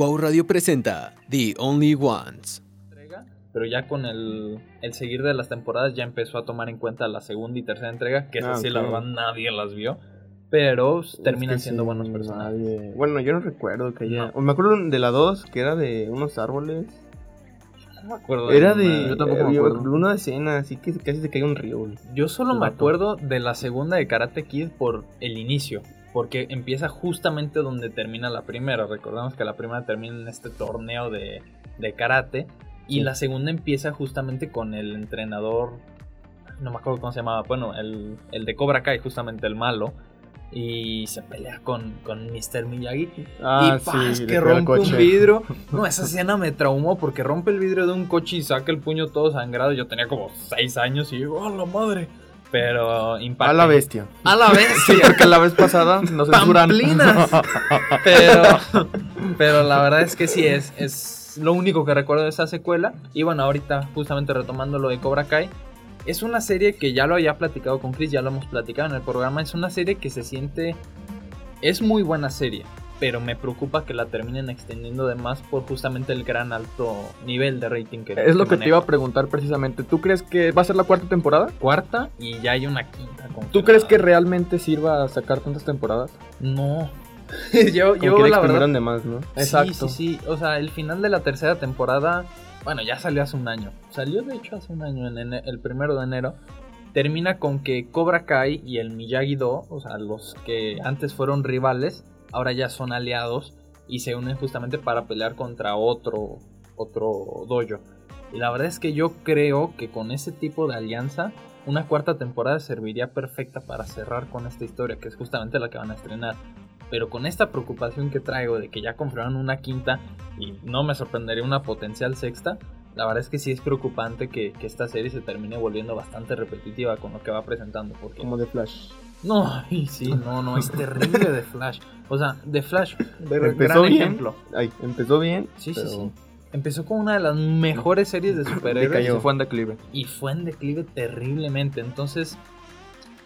Wow Radio presenta The Only Ones. Pero ya con el, el seguir de las temporadas ya empezó a tomar en cuenta la segunda y tercera entrega, que Ah, esas sí la verdad nadie las vio. Pero Es terminan que siendo sí, buenos personajes. nadie- Bueno, yo no recuerdo que haya. No. Me acuerdo de la 2, que era de unos árboles. No me acuerdo Era de. Yo tampoco me había acuerdo. Una escena así que casi se cae un río. Yo solo me acuerdo de la segunda de Karate Kid por el inicio. Porque empieza justamente donde termina la primera. Recordemos que la primera termina en este torneo de, de karate. Y Sí. la segunda empieza justamente con el entrenador. No me acuerdo cómo se llamaba. Bueno, el, el de Cobra Kai, justamente el malo. Y se pelea con, con Mr. Miyagi. Ah, y ¡paz! sí, que rompe un vidrio. No, esa escena me traumó porque rompe el vidrio de un coche y saca el puño todo sangrado. Yo tenía como 6 años y digo, ¡oh, la madre! Pero impacta. A la bestia. A la vez. Sí, porque la vez pasada nos censuran. Pamplinas. Pero, pero la verdad es que sí, es, es lo único que recuerdo de esa secuela. Y bueno, ahorita justamente retomando lo de Cobra Kai. Es una serie que ya lo había platicado con Chris, ya lo hemos platicado en el programa. Es una serie que se siente... Es muy buena serie, pero me preocupa que la terminen extendiendo de más por justamente el gran alto nivel de rating que Es lo que te iba a preguntar precisamente. ¿Tú crees que va a ser la cuarta temporada? Cuarta y ya hay una quinta. ¿Tú crees que realmente sirva a sacar tantas temporadas? No. yo, Como yo la verdad... de más, ¿no? Exacto. Sí, sí, sí. O sea, el final de la tercera temporada, bueno, ya salió hace un año. Salió de hecho hace un año, en ene- el primero de enero. Termina con que Cobra Kai y el Miyagi-Do, o sea, los que antes fueron rivales, ahora ya son aliados y se unen justamente para pelear contra otro, otro dojo. Y la verdad es que yo creo que con ese tipo de alianza, una cuarta temporada serviría perfecta para cerrar con esta historia, que es justamente la que van a estrenar. Pero con esta preocupación que traigo de que ya confirmaron una quinta y no me sorprendería una potencial sexta, la verdad es que sí es preocupante que, esta serie se termine volviendo bastante repetitiva con lo que va presentando. Porque Como de Flash. No, sí, no, no, es terrible de Flash. O sea, de Flash, Empezó gran bien. ejemplo. Ay, empezó bien. Sí, pero sí, sí. Empezó con una de las mejores series de superhéroes. Se fue en declive. y fue en declive terriblemente. Entonces,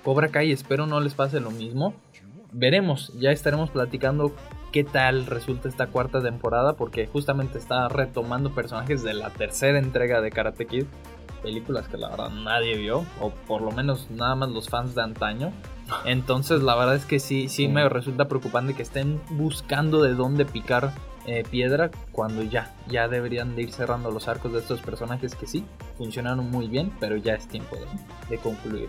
Cobra Kai, espero no les pase lo mismo. Veremos, ya estaremos platicando qué tal resulta esta cuarta temporada, porque justamente está retomando personajes de la tercera entrega de Karate Kid. Películas que la verdad nadie vio, o por lo menos nada más los fans de antaño. Entonces, la verdad es que sí, sí me resulta preocupante que estén buscando de dónde picar eh, piedra cuando ya, ya deberían de ir cerrando los arcos de estos personajes que sí, funcionaron muy bien, pero ya es tiempo de, de concluir.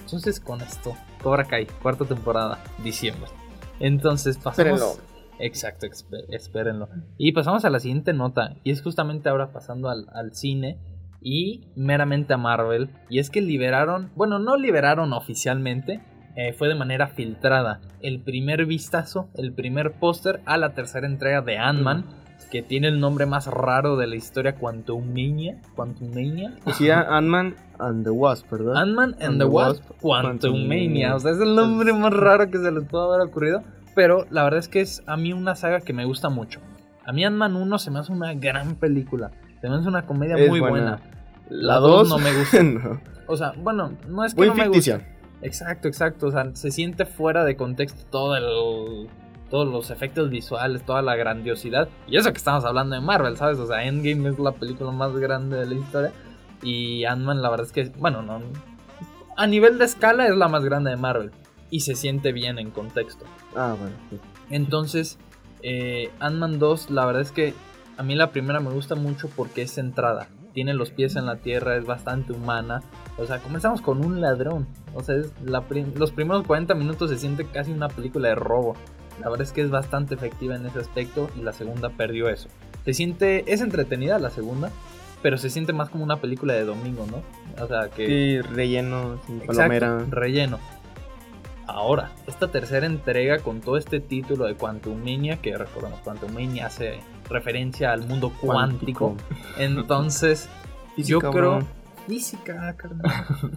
Entonces con esto, Cobra Kai, cuarta temporada, diciembre. Entonces pasamos... Espérenlo. Exacto, espérenlo. Y pasamos a la siguiente nota, y es justamente ahora pasando al, al cine y meramente a Marvel. Y es que liberaron, bueno, no liberaron oficialmente, eh, fue de manera filtrada el primer vistazo, el primer póster a la tercera entrega de Ant-Man, que tiene el nombre más raro de la historia, Quantumania. Quantumania. Decía Ant-Man and the Wasp, ¿verdad? Ant-Man and the Wasp, Quantumania. O sea, es el nombre más raro que se les pudo haber ocurrido. Pero la verdad es que es a mí una saga que me gusta mucho. A mí Ant-Man 1 se me hace una gran película. Se me hace una comedia Es muy buena. buena. La 2 no me gusta. no. O sea, bueno, no es que Muy no me guste. Exacto, exacto. O sea, se siente fuera de contexto todo el, todos los efectos visuales, toda la grandiosidad. Y eso que estamos hablando de Marvel, ¿sabes? O sea, Endgame es la película más grande de la historia. Y Ant-Man, la verdad es que, bueno, no. A nivel de escala es la más grande de Marvel. Y se siente bien en contexto. Ah, bueno. sí. Entonces, eh, Ant-Man 2, la verdad es que a mí la primera me gusta mucho porque es centrada. Tiene los pies en la tierra, es bastante humana. O sea, comenzamos con un ladrón. O sea, es la prim- los primeros 40 minutos se siente casi una película de robo. La verdad es que es bastante efectiva en ese aspecto y la segunda perdió eso. Se siente, es entretenida la segunda, pero se siente más como una película de domingo, ¿no? O sea, que... Sí, relleno, sin Exacto, palomera. relleno. Ahora, esta tercera entrega con todo este título de Quantumania, que recordamos, Quantumania hace referencia al mundo cuántico. Entonces, yo creo... Física, carnal.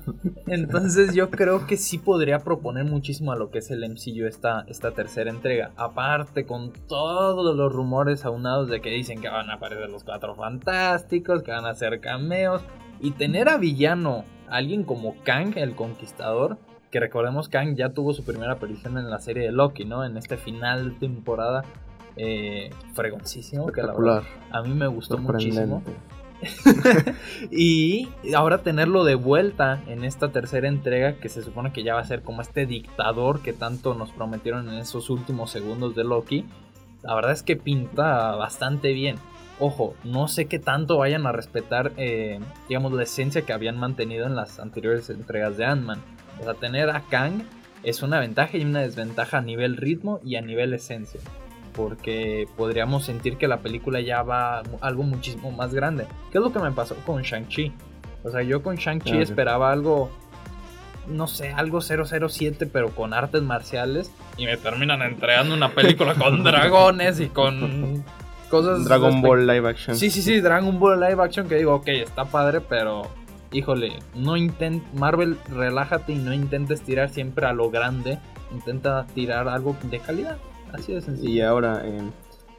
Entonces yo creo que sí podría proponer muchísimo a lo que es el MCU esta, esta tercera entrega. Aparte, con todos los rumores aunados de que dicen que van a aparecer los cuatro fantásticos, que van a hacer cameos. Y tener a villano, alguien como Kang, el conquistador, que recordemos Kang ya tuvo su primera aparición en la serie de Loki, ¿no? En este final de temporada. Eh, fregoncísimo. Que la verdad a mí me gustó muchísimo. Y ahora tenerlo de vuelta en esta tercera entrega, que se supone que ya va a ser como este dictador que tanto nos prometieron en esos últimos segundos de Loki, la verdad es que pinta bastante bien. Ojo, no sé qué tanto vayan a respetar, eh, digamos, la esencia que habían mantenido en las anteriores entregas de Ant-Man. O sea, tener a Kang es una ventaja y una desventaja a nivel ritmo y a nivel esencia. Porque podríamos sentir que la película ya va a algo muchísimo más grande. ¿Qué es lo que me pasó con Shang-Chi? O sea, yo con Shang-Chi Ah, ok. esperaba algo, no sé, algo 007, pero con artes marciales. Y me terminan entregando una película con dragones y con cosas. Dragon respect- Ball live action. Sí, sí, sí, Dragon Ball live action que digo, ok, está padre, pero híjole, no intent Marvel, relájate y no intentes tirar siempre a lo grande, intenta tirar algo de calidad. Así de Y sencillo. ahora, eh,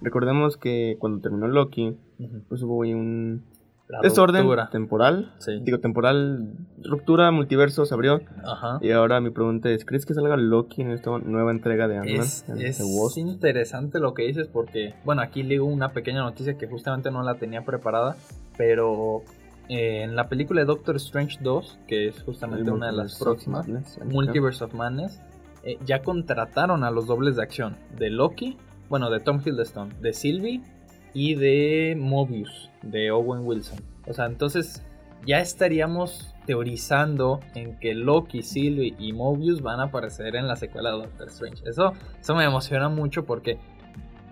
recordemos que cuando terminó Loki, Ujú. pues hubo un La desorden ruptura. temporal. Sí. Digo, temporal, ruptura, multiverso, se abrió. Ajá. Y ahora mi pregunta es, ¿crees que salga Loki en esta nueva entrega de Ant-Man? Es, en es interesante lo que dices porque, bueno, aquí digo una pequeña noticia que justamente no la tenía preparada, pero eh, en la película de Doctor Strange 2, que es justamente una de las próximas, Multiverse of Madness, eh, ya contrataron a los dobles de acción de Loki, bueno, de Tom Hiddleston, de Sylvie y de Mobius, de Owen Wilson. O sea, entonces ya estaríamos teorizando en que Loki, Sylvie y Mobius van a aparecer en la secuela de Doctor Strange. Eso, eso me emociona mucho porque,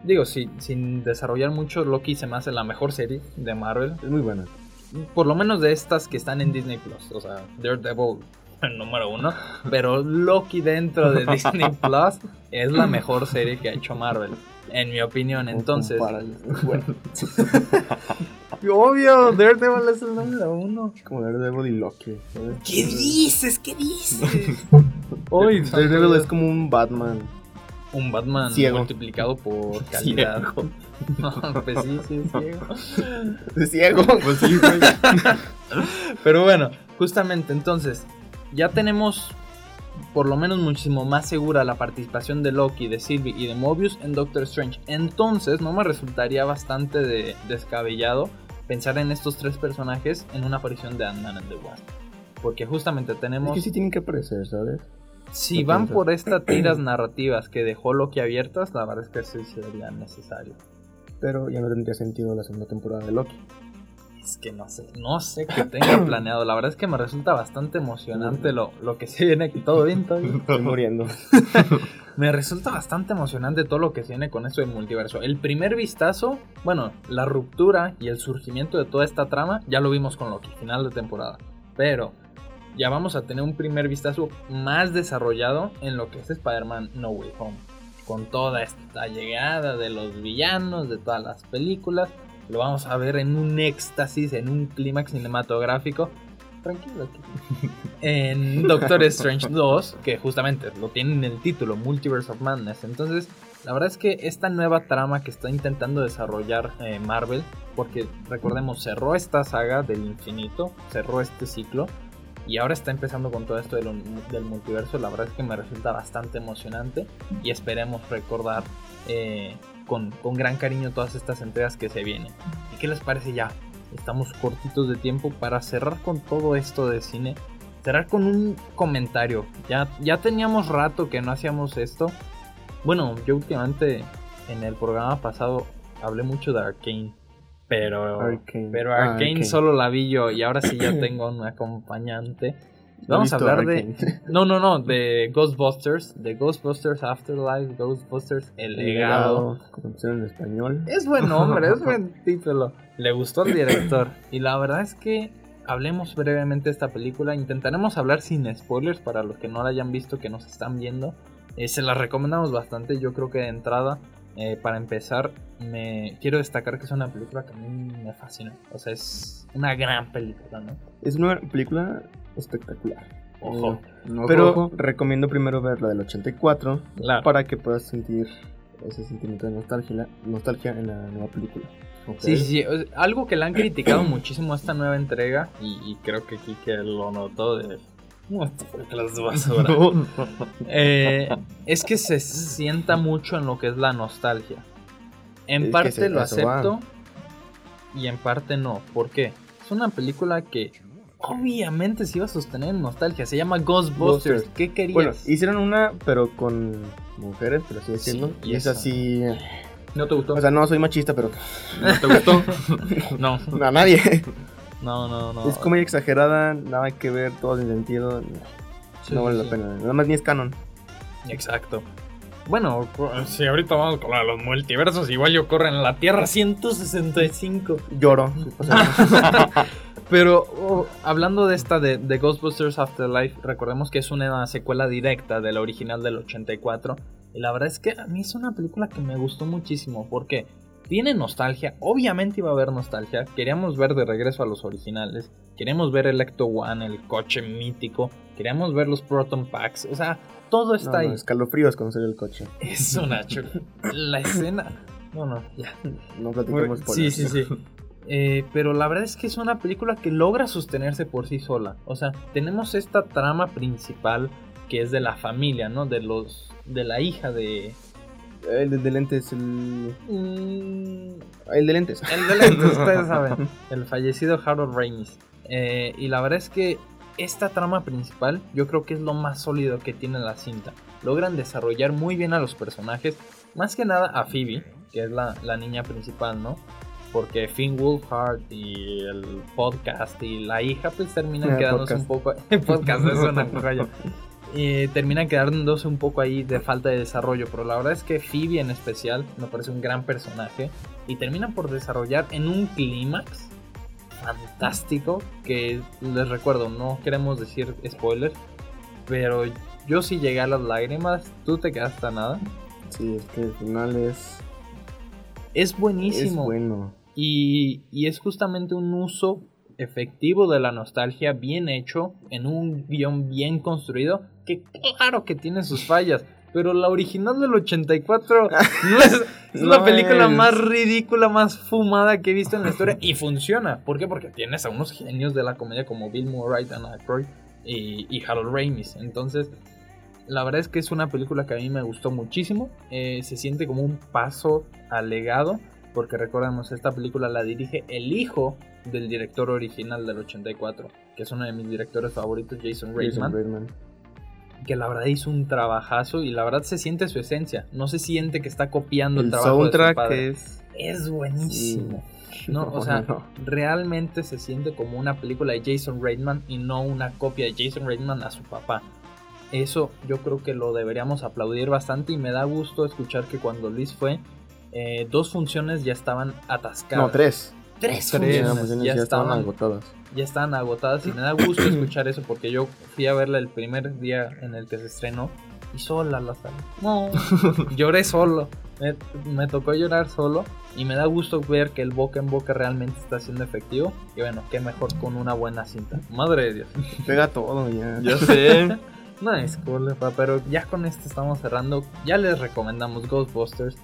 digo, si- sin desarrollar mucho, Loki se me hace la mejor serie de Marvel. Es muy buena. por lo menos de estas que están en Disney Plus. O sea, Daredevil número uno. Pero Loki dentro de Disney Plus es la mejor serie que ha hecho Marvel. En mi opinión. Entonces. Bueno, Obvio, Daredevil es el número uno. como Daredevil y Loki. ¿Qué dices? ¿Qué dices? Uy, Daredevil es como un Batman. un Batman Ciego. multiplicado por calidad. Ciego. No, pues sí, sí, es ciego. Es ciego. Pues sí. Pero bueno, justamente entonces, ya tenemos por lo menos muchísimo más segura la participación de Loki, de Sylvie y de Mobius en Doctor Strange. Entonces, no me resultaría bastante de- descabellado pensar en estos tres personajes en una aparición de Ant-Man and the Wasp. Porque justamente Es tenemos... que sí tienen que aparecer, ¿sabes? Si ¿qué van por estas tiras narrativas que dejó Loki abiertas, la verdad es que sí sería necesario. Pero ya no tendría sentido la segunda temporada de Loki. Es que no sé, no sé qué tenga planeado. La verdad es que me resulta bastante emocionante lo, lo que se viene aquí. Todo bien, todo bien. Estoy muriendo. Me resulta bastante emocionante todo lo que se viene con esto del multiverso. El primer vistazo, bueno, la ruptura y el surgimiento de toda esta trama, ya lo vimos con Loki, final de temporada. Pero ya vamos a tener un primer vistazo más desarrollado en lo que es Spider-Man No Way Home. Con toda esta llegada de los villanos, de todas las películas. Lo vamos a ver en un éxtasis, en un clímax cinematográfico. Tranquilo, aquí. En Doctor Strange 2, que justamente lo tiene en el título, Multiverse of Madness. Entonces, la verdad es que esta nueva trama que está intentando desarrollar eh, Marvel, porque recordemos, cerró esta saga del infinito, cerró este ciclo, y ahora está empezando con todo esto del, del multiverso. La verdad es que me resulta bastante emocionante y esperemos recordar eh, con, con gran cariño todas estas entregas que se vienen. ¿Y qué les parece ya? Estamos cortitos de tiempo para cerrar con todo esto de cine. Cerrar con un comentario. Ya, ya teníamos rato que no hacíamos esto. Bueno, yo últimamente en el programa pasado hablé mucho de Arkane. Pero Arcane. pero Ah, Arkane Arcane. solo la vi yo y ahora sí ya tengo un acompañante. Vamos a hablar de... No, no, no, de Ghostbusters, de Ghostbusters Afterlife, Ghostbusters El Legado. En español. Es buen nombre, es buen título. Le gustó al director. Y la verdad es que hablemos brevemente de esta película. Intentaremos hablar sin spoilers para los que no la hayan visto, que nos están viendo. Eh, se la recomendamos bastante, yo creo que de entrada. Eh, para empezar, me quiero destacar que es una película que a mí me fascina. O sea, es una gran película, ¿no? Es una película espectacular. Ojo. Eh, Pero recomiendo primero ver la del 84 Claro. para que puedas sentir ese sentimiento de nostalgia, nostalgia en la nueva película. ¿ok? Sí, sí, sí. o sea, algo que le han criticado muchísimo a esta nueva entrega, y, y creo que Kike lo notó de. No, es de basura. Eh, es que se sienta mucho en lo que es la nostalgia. En Es parte lo a acepto y en parte no. ¿Por qué? Es una película que obviamente se iba a sostener en nostalgia. Se llama Ghostbusters. Ghostbusters. ¿Qué querías? Bueno, hicieron una, pero con mujeres, así decirlo. Sí, y es así. ¿No te gustó? O sea, no soy machista, pero. ¿No te gustó? no, A nadie. No, no, no. Es como muy exagerada, nada que ver, todo sin sentido. No, Sí, no vale sí, la pena. Nada más ni es canon. Exacto. Bueno, si ahorita vamos con los multiversos, igual yo corro en la Tierra 165. Lloro. Pero oh, hablando de esta de, de Ghostbusters Afterlife, recordemos que es una secuela directa de la original del 84. Y la verdad es que a mí es una película que me gustó muchísimo porque tiene nostalgia, obviamente iba a haber nostalgia. Queríamos ver de regreso a los originales, queríamos ver el Ecto One, el coche mítico, queríamos ver los Proton Packs, o sea, todo está no, ahí. no, escalofríos cuando el coche. Es una chula. La escena. No, no, ya. No platicamos por Sí, sí, sí. Eh, pero la verdad es que es una película que logra sostenerse por sí sola. O sea, tenemos esta trama principal que es de la familia, ¿no? De los. de la hija de. El de, lentes, el. Mm, El de lentes. el de lentes, ustedes saben. El fallecido Harold Ramis. Eh, y la verdad es que esta trama principal yo creo que es lo más sólido que tiene la cinta. Logran desarrollar muy bien a los personajes. Más que nada a Phoebe, que es la, la niña principal, ¿no? Porque Finn Wolfhard y el podcast y la hija pues terminan quedándose podcast. un poco... El podcast es una joya. Y terminan quedándose un poco ahí de falta de desarrollo. Pero la verdad es que Phoebe en especial me parece un gran personaje. Y terminan por desarrollar en un clímax fantástico. Que les recuerdo, no queremos decir spoilers. Pero yo sí llegué a las lágrimas. Tú te quedaste a nada. Sí, es que el final es. Es buenísimo. Es bueno. Y, y es justamente un uso efectivo de la nostalgia bien hecho en un guion bien construido que claro que tiene sus fallas. Pero la original del 84 no es, es la película es. más ridícula, más fumada que he visto en la historia. Y funciona. ¿Por qué? Porque tienes a unos genios de la comedia como Bill Murray, Dan Aykroyd y, y Harold Ramis. Entonces, la verdad es que es una película que a mí me gustó muchísimo. Eh, se siente como un paso al legado. Porque recordemos, esta película la dirige el hijo del director original del 84. Que es uno de mis directores favoritos, Jason Reitman. Jason Reitman. Que la verdad hizo un trabajazo y la verdad se siente su esencia. No se siente que está copiando el, El trabajo de su padre. es. Es buenísimo. No, o sea, no. realmente se siente como una película de Jason Reitman y no una copia de Jason Reitman a su papá. Eso yo creo que lo deberíamos aplaudir bastante y me da gusto escuchar que cuando Luis fue, eh, dos funciones ya estaban atascadas. No, tres. Tres Tres funciones ya, ya estaban agotadas. ya estaban agotadas y me da gusto escuchar eso porque yo fui a verla el primer día en el que se estrenó y sola la sala. No, lloré solo. Me, me tocó llorar solo y me da gusto ver que el boca en boca realmente está siendo efectivo. Y bueno, qué mejor con una buena cinta. Madre de Dios. Pega todo ya. Ya sé. No es cool, pero ya con esto estamos cerrando. Ya les recomendamos Ghostbusters.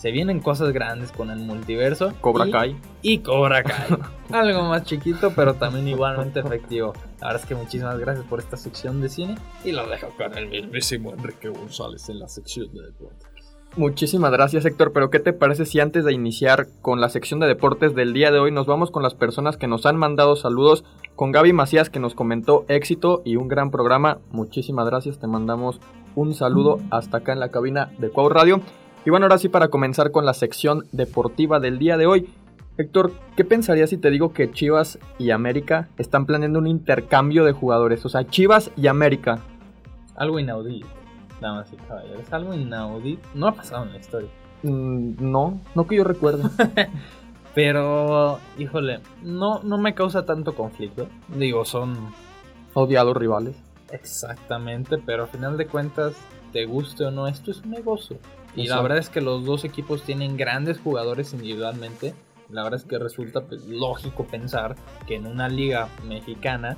Se vienen cosas grandes con el multiverso. Cobra y- Kai. y Cobra Kai. Algo más chiquito, pero también igualmente efectivo. La verdad es que muchísimas gracias por esta sección de cine. Y lo dejo con el mismísimo Enrique González en la sección de deportes. Muchísimas gracias Héctor, pero ¿qué te parece si antes de iniciar con la sección de deportes del día de hoy nos vamos con las personas que nos han mandado saludos? Con Gaby Macías que nos comentó éxito y un gran programa. Muchísimas gracias, te mandamos un saludo hasta acá en la cabina de Cuau Radio. Y bueno, ahora sí para comenzar con la sección deportiva del día de hoy. Héctor, ¿qué pensarías si te digo que Chivas y América están planeando un intercambio de jugadores? O sea, Chivas y América. Algo inaudito. Damas y caballeros, algo inaudito. No ha pasado en la historia. Mm, no, no que yo recuerde. Pero, híjole, no, no me causa tanto conflicto. Digo, son Odiados rivales. exactamente, pero a final de cuentas, te guste o no, esto es un negocio. Y la verdad es que los dos equipos tienen grandes jugadores individualmente. La verdad es que resulta pues, lógico pensar que en una liga mexicana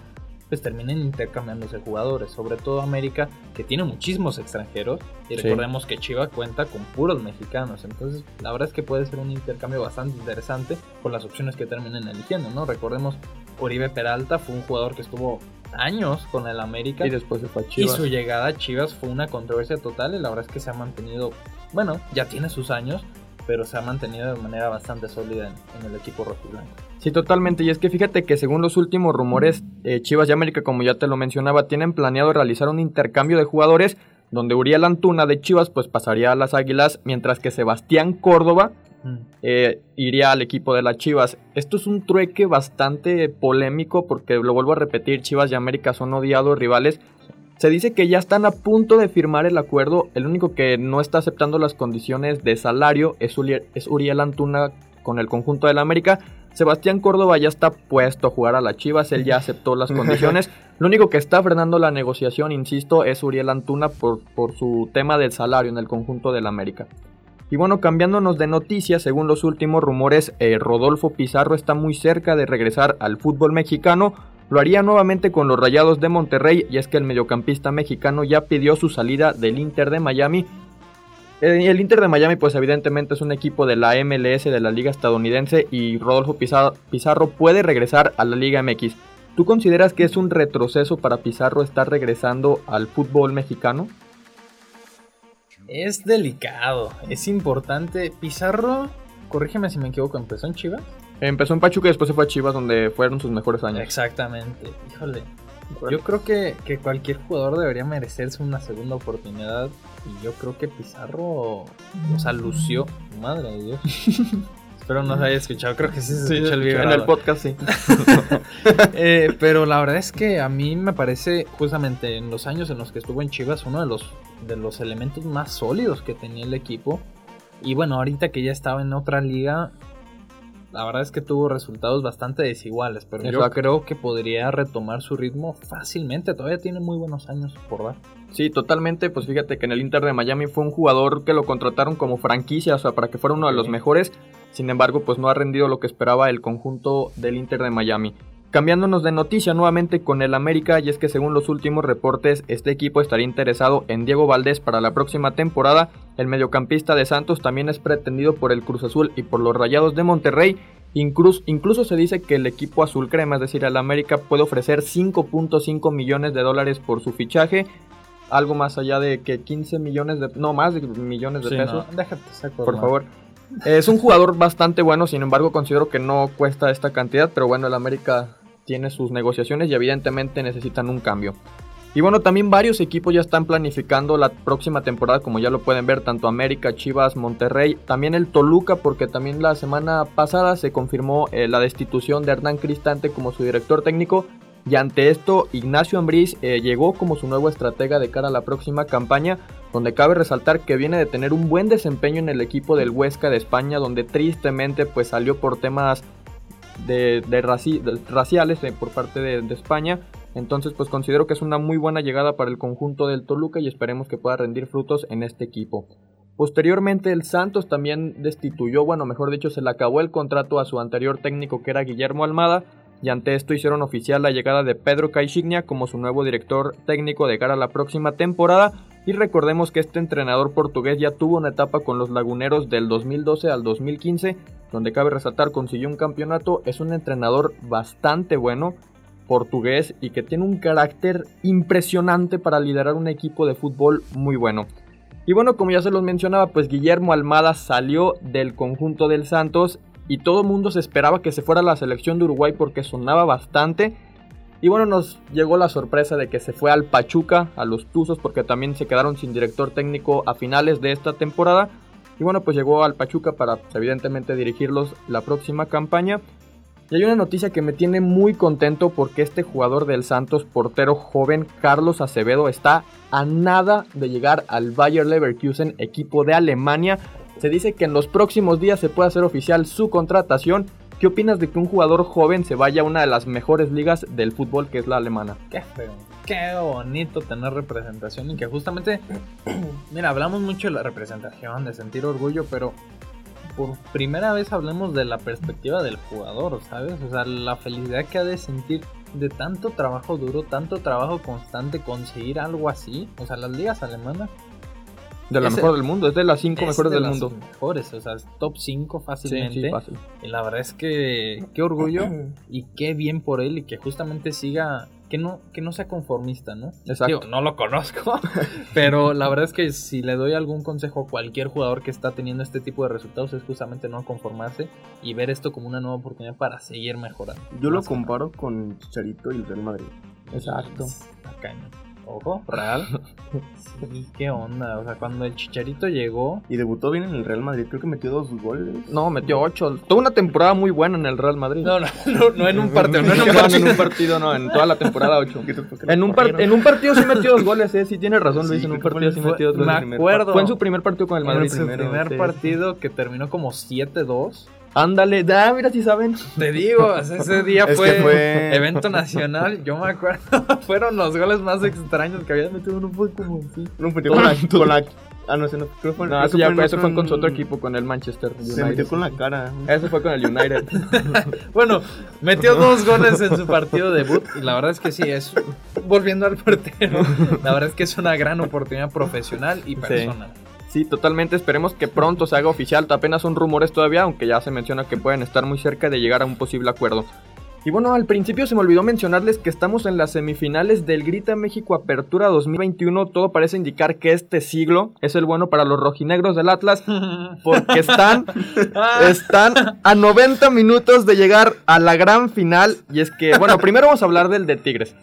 pues terminen intercambiándose jugadores, sobre todo América que tiene muchísimos extranjeros y Sí. recordemos que Chivas cuenta con puros mexicanos, entonces la verdad es que puede ser un intercambio bastante interesante por las opciones que terminen eligiendo, ¿no? Recordemos Oribe Peralta fue un jugador que estuvo años con el América Y después se fue a y Chivas. su llegada a Chivas fue una controversia total y la verdad es que se ha mantenido, bueno, ya tiene sus años, pero se ha mantenido de manera bastante sólida en, en el equipo rojiblanco. Sí, totalmente. Y es que fíjate que según los últimos rumores, eh, Chivas y América, como ya te lo mencionaba, tienen planeado realizar un intercambio de jugadores donde Uriel Antuna de Chivas pues pasaría a las Águilas, mientras que Sebastián Córdoba Mm. eh, iría al equipo de las Chivas. Esto es un trueque bastante polémico porque lo vuelvo a repetir, Chivas y América son odiados rivales. Se dice que ya están a punto de firmar el acuerdo, el único que no está aceptando las condiciones de salario es Uriel, es Uriel Antuna con el conjunto del América. Sebastián Córdoba ya está puesto a jugar a las Chivas, él ya aceptó las condiciones. Lo único que está frenando la negociación, insisto, es Uriel Antuna por, por su tema del salario en el conjunto del América. Y bueno, cambiándonos de noticias, según los últimos rumores, eh, Rodolfo Pizarro está muy cerca de regresar al fútbol mexicano. Lo haría nuevamente con los Rayados de Monterrey y es que el mediocampista mexicano ya pidió su salida del Inter de Miami. El Inter de Miami pues evidentemente es un equipo de la MLS de la liga estadounidense y Rodolfo Pizarro puede regresar a la Liga MX. ¿Tú consideras que es un retroceso para Pizarro estar regresando al fútbol mexicano? Es delicado, es importante. Pizarro, corrígeme si me equivoco, empezó en Chivas. Empezó en Pachuca y después se fue a Chivas donde fueron sus mejores años. Exactamente, híjole. Yo creo que, que cualquier jugador debería merecerse una segunda oportunidad. Y yo creo que Pizarro, o sea, lució. Madre de Dios. Espero no se haya escuchado, creo que sí se escucha el en vibrador. el podcast sí. Eh, pero la verdad es que a mí me parece, justamente en los años en los que estuvo en Chivas, uno de los, de los elementos más sólidos que tenía el equipo. Y bueno, ahorita que ya estaba en otra liga, la verdad es que tuvo resultados bastante desiguales. Pero yo creo que podría retomar su ritmo fácilmente. Todavía tiene muy buenos años por dar. Sí, totalmente. Pues fíjate que en el Inter de Miami fue un jugador que lo contrataron como franquicia, o sea, para que fuera uno de los mejores. Sin embargo, pues no ha rendido lo que esperaba el conjunto del Inter de Miami. Cambiándonos de noticia nuevamente con el América, y es que según los últimos reportes, este equipo estaría interesado en Diego Valdés para la próxima temporada. El mediocampista de Santos también es pretendido por el Cruz Azul y por los Rayados de Monterrey. Incluso, incluso se dice que el equipo azul crema, es decir, el América, puede ofrecer 5.5 millones de dólares por su fichaje. Algo más allá de que 15 millones de... No, más de millones de Sí, pesos. no, déjate saco, Por favor. Es un jugador bastante bueno, sin embargo considero que no cuesta esta cantidad, pero bueno, el América tiene sus negociaciones y evidentemente necesitan un cambio. Y bueno, también varios equipos ya están planificando la próxima temporada, como ya lo pueden ver, tanto América, Chivas, Monterrey, también el Toluca, porque también la semana pasada se confirmó eh, la destitución de Hernán Cristante como su director técnico. Y ante esto, Ignacio Ambriz eh, llegó como su nuevo estratega de cara a la próxima campaña, donde cabe resaltar que viene de tener un buen desempeño en el equipo del Huesca de España, donde tristemente pues salió por temas de, de raci- de- raciales eh, por parte de, de España. Entonces pues considero que es una muy buena llegada para el conjunto del Toluca y esperemos que pueda rendir frutos en este equipo. Posteriormente el Santos también destituyó, bueno mejor dicho se le acabó el contrato a su anterior técnico que era Guillermo Almada y ante esto hicieron oficial la llegada de Pedro Caixinha como su nuevo director técnico de cara a la próxima temporada y recordemos que este entrenador portugués ya tuvo una etapa con los laguneros del 2012 al 2015 donde cabe resaltar consiguió un campeonato, es un entrenador bastante bueno portugués y que tiene un carácter impresionante para liderar un equipo de fútbol muy bueno. Y bueno, como ya se los mencionaba, pues Guillermo Almada salió del conjunto del Santos y todo el mundo se esperaba que se fuera la selección de Uruguay porque sonaba bastante. Y bueno, nos llegó la sorpresa de que se fue al Pachuca, a los Tuzos, porque también se quedaron sin director técnico a finales de esta temporada. Y bueno, pues llegó al Pachuca para evidentemente dirigirlos la próxima campaña. Y hay una noticia que me tiene muy contento porque este jugador del Santos, portero joven Carlos Acevedo, está a nada de llegar al Bayer Leverkusen, equipo de Alemania. Se dice que en los próximos días se puede hacer oficial su contratación. ¿Qué opinas de que un jugador joven se vaya a una de las mejores ligas del fútbol que es la alemana? Qué feo. Qué bonito tener representación y que justamente, mira, hablamos mucho de la representación, de sentir orgullo, pero por primera vez hablemos de la perspectiva del jugador, ¿sabes? O sea, la felicidad que ha de sentir de tanto trabajo duro, tanto trabajo constante, conseguir algo así. O sea, las ligas alemanas De la Ese- mejor del mundo, es de las cinco es mejores de del las mundo. mejores, o sea, es top 5 Sí, fácilmente. sí, fácil. Y la verdad es que qué orgullo y qué bien por él y que justamente siga, que no, que no sea conformista, ¿no? Exacto. Digo, no lo conozco, pero la verdad es que si le doy algún consejo a cualquier jugador que está teniendo este tipo de resultados es justamente no conformarse y ver esto como una nueva oportunidad para seguir mejorando. Yo lo comparo con Chicharito y el Real Madrid. Exacto. Cañón. Ojo, real. Sí, qué onda. O sea, cuando el chicharito llegó, Y debutó bien en el Real Madrid, creo que metió dos goles. No, metió 8. Tuvo una temporada muy buena en el Real Madrid. no, no, no, no en un partido, no en un No, partido. en un partido, no, en toda la temporada 8. Poquito porque lo En un, par- en un partido sí metió dos goles, eh. Sí, tiene razón, Luis. Sí, en un partido sí metió dos me goles. primer acuerdo. Fue en su primer partido con el En Madrid. su primero, primer sí. partido que terminó como 7-2. Ándale, da, mira si saben. Te digo, ese día Es fue, que fue- evento nacional. Yo me acuerdo, fueron los goles más extraños que había metido. No fue como así. No, metió con la, con la- Ah, no, ese no. Creo que fue, No, creo eso ya fue, eso fue con su otro equipo, con el Manchester United. Se metió con la cara. Eso fue con el United. Bueno, metió dos goles en su partido de debut. Y la verdad es que sí, es. Volviendo al portero, la verdad es que es una gran oportunidad profesional y personal. Sí, totalmente. Esperemos que pronto se haga oficial. Apenas son rumores todavía, aunque ya se menciona que pueden estar muy cerca de llegar a un posible acuerdo. Y bueno, al principio se me olvidó mencionarles que estamos en las semifinales del Grita México Apertura 2021. Todo parece indicar que este siglo es el bueno para los rojinegros del Atlas, porque están, están a 90 minutos de llegar a la gran final. Y es que, bueno, primero vamos a hablar del de Tigres.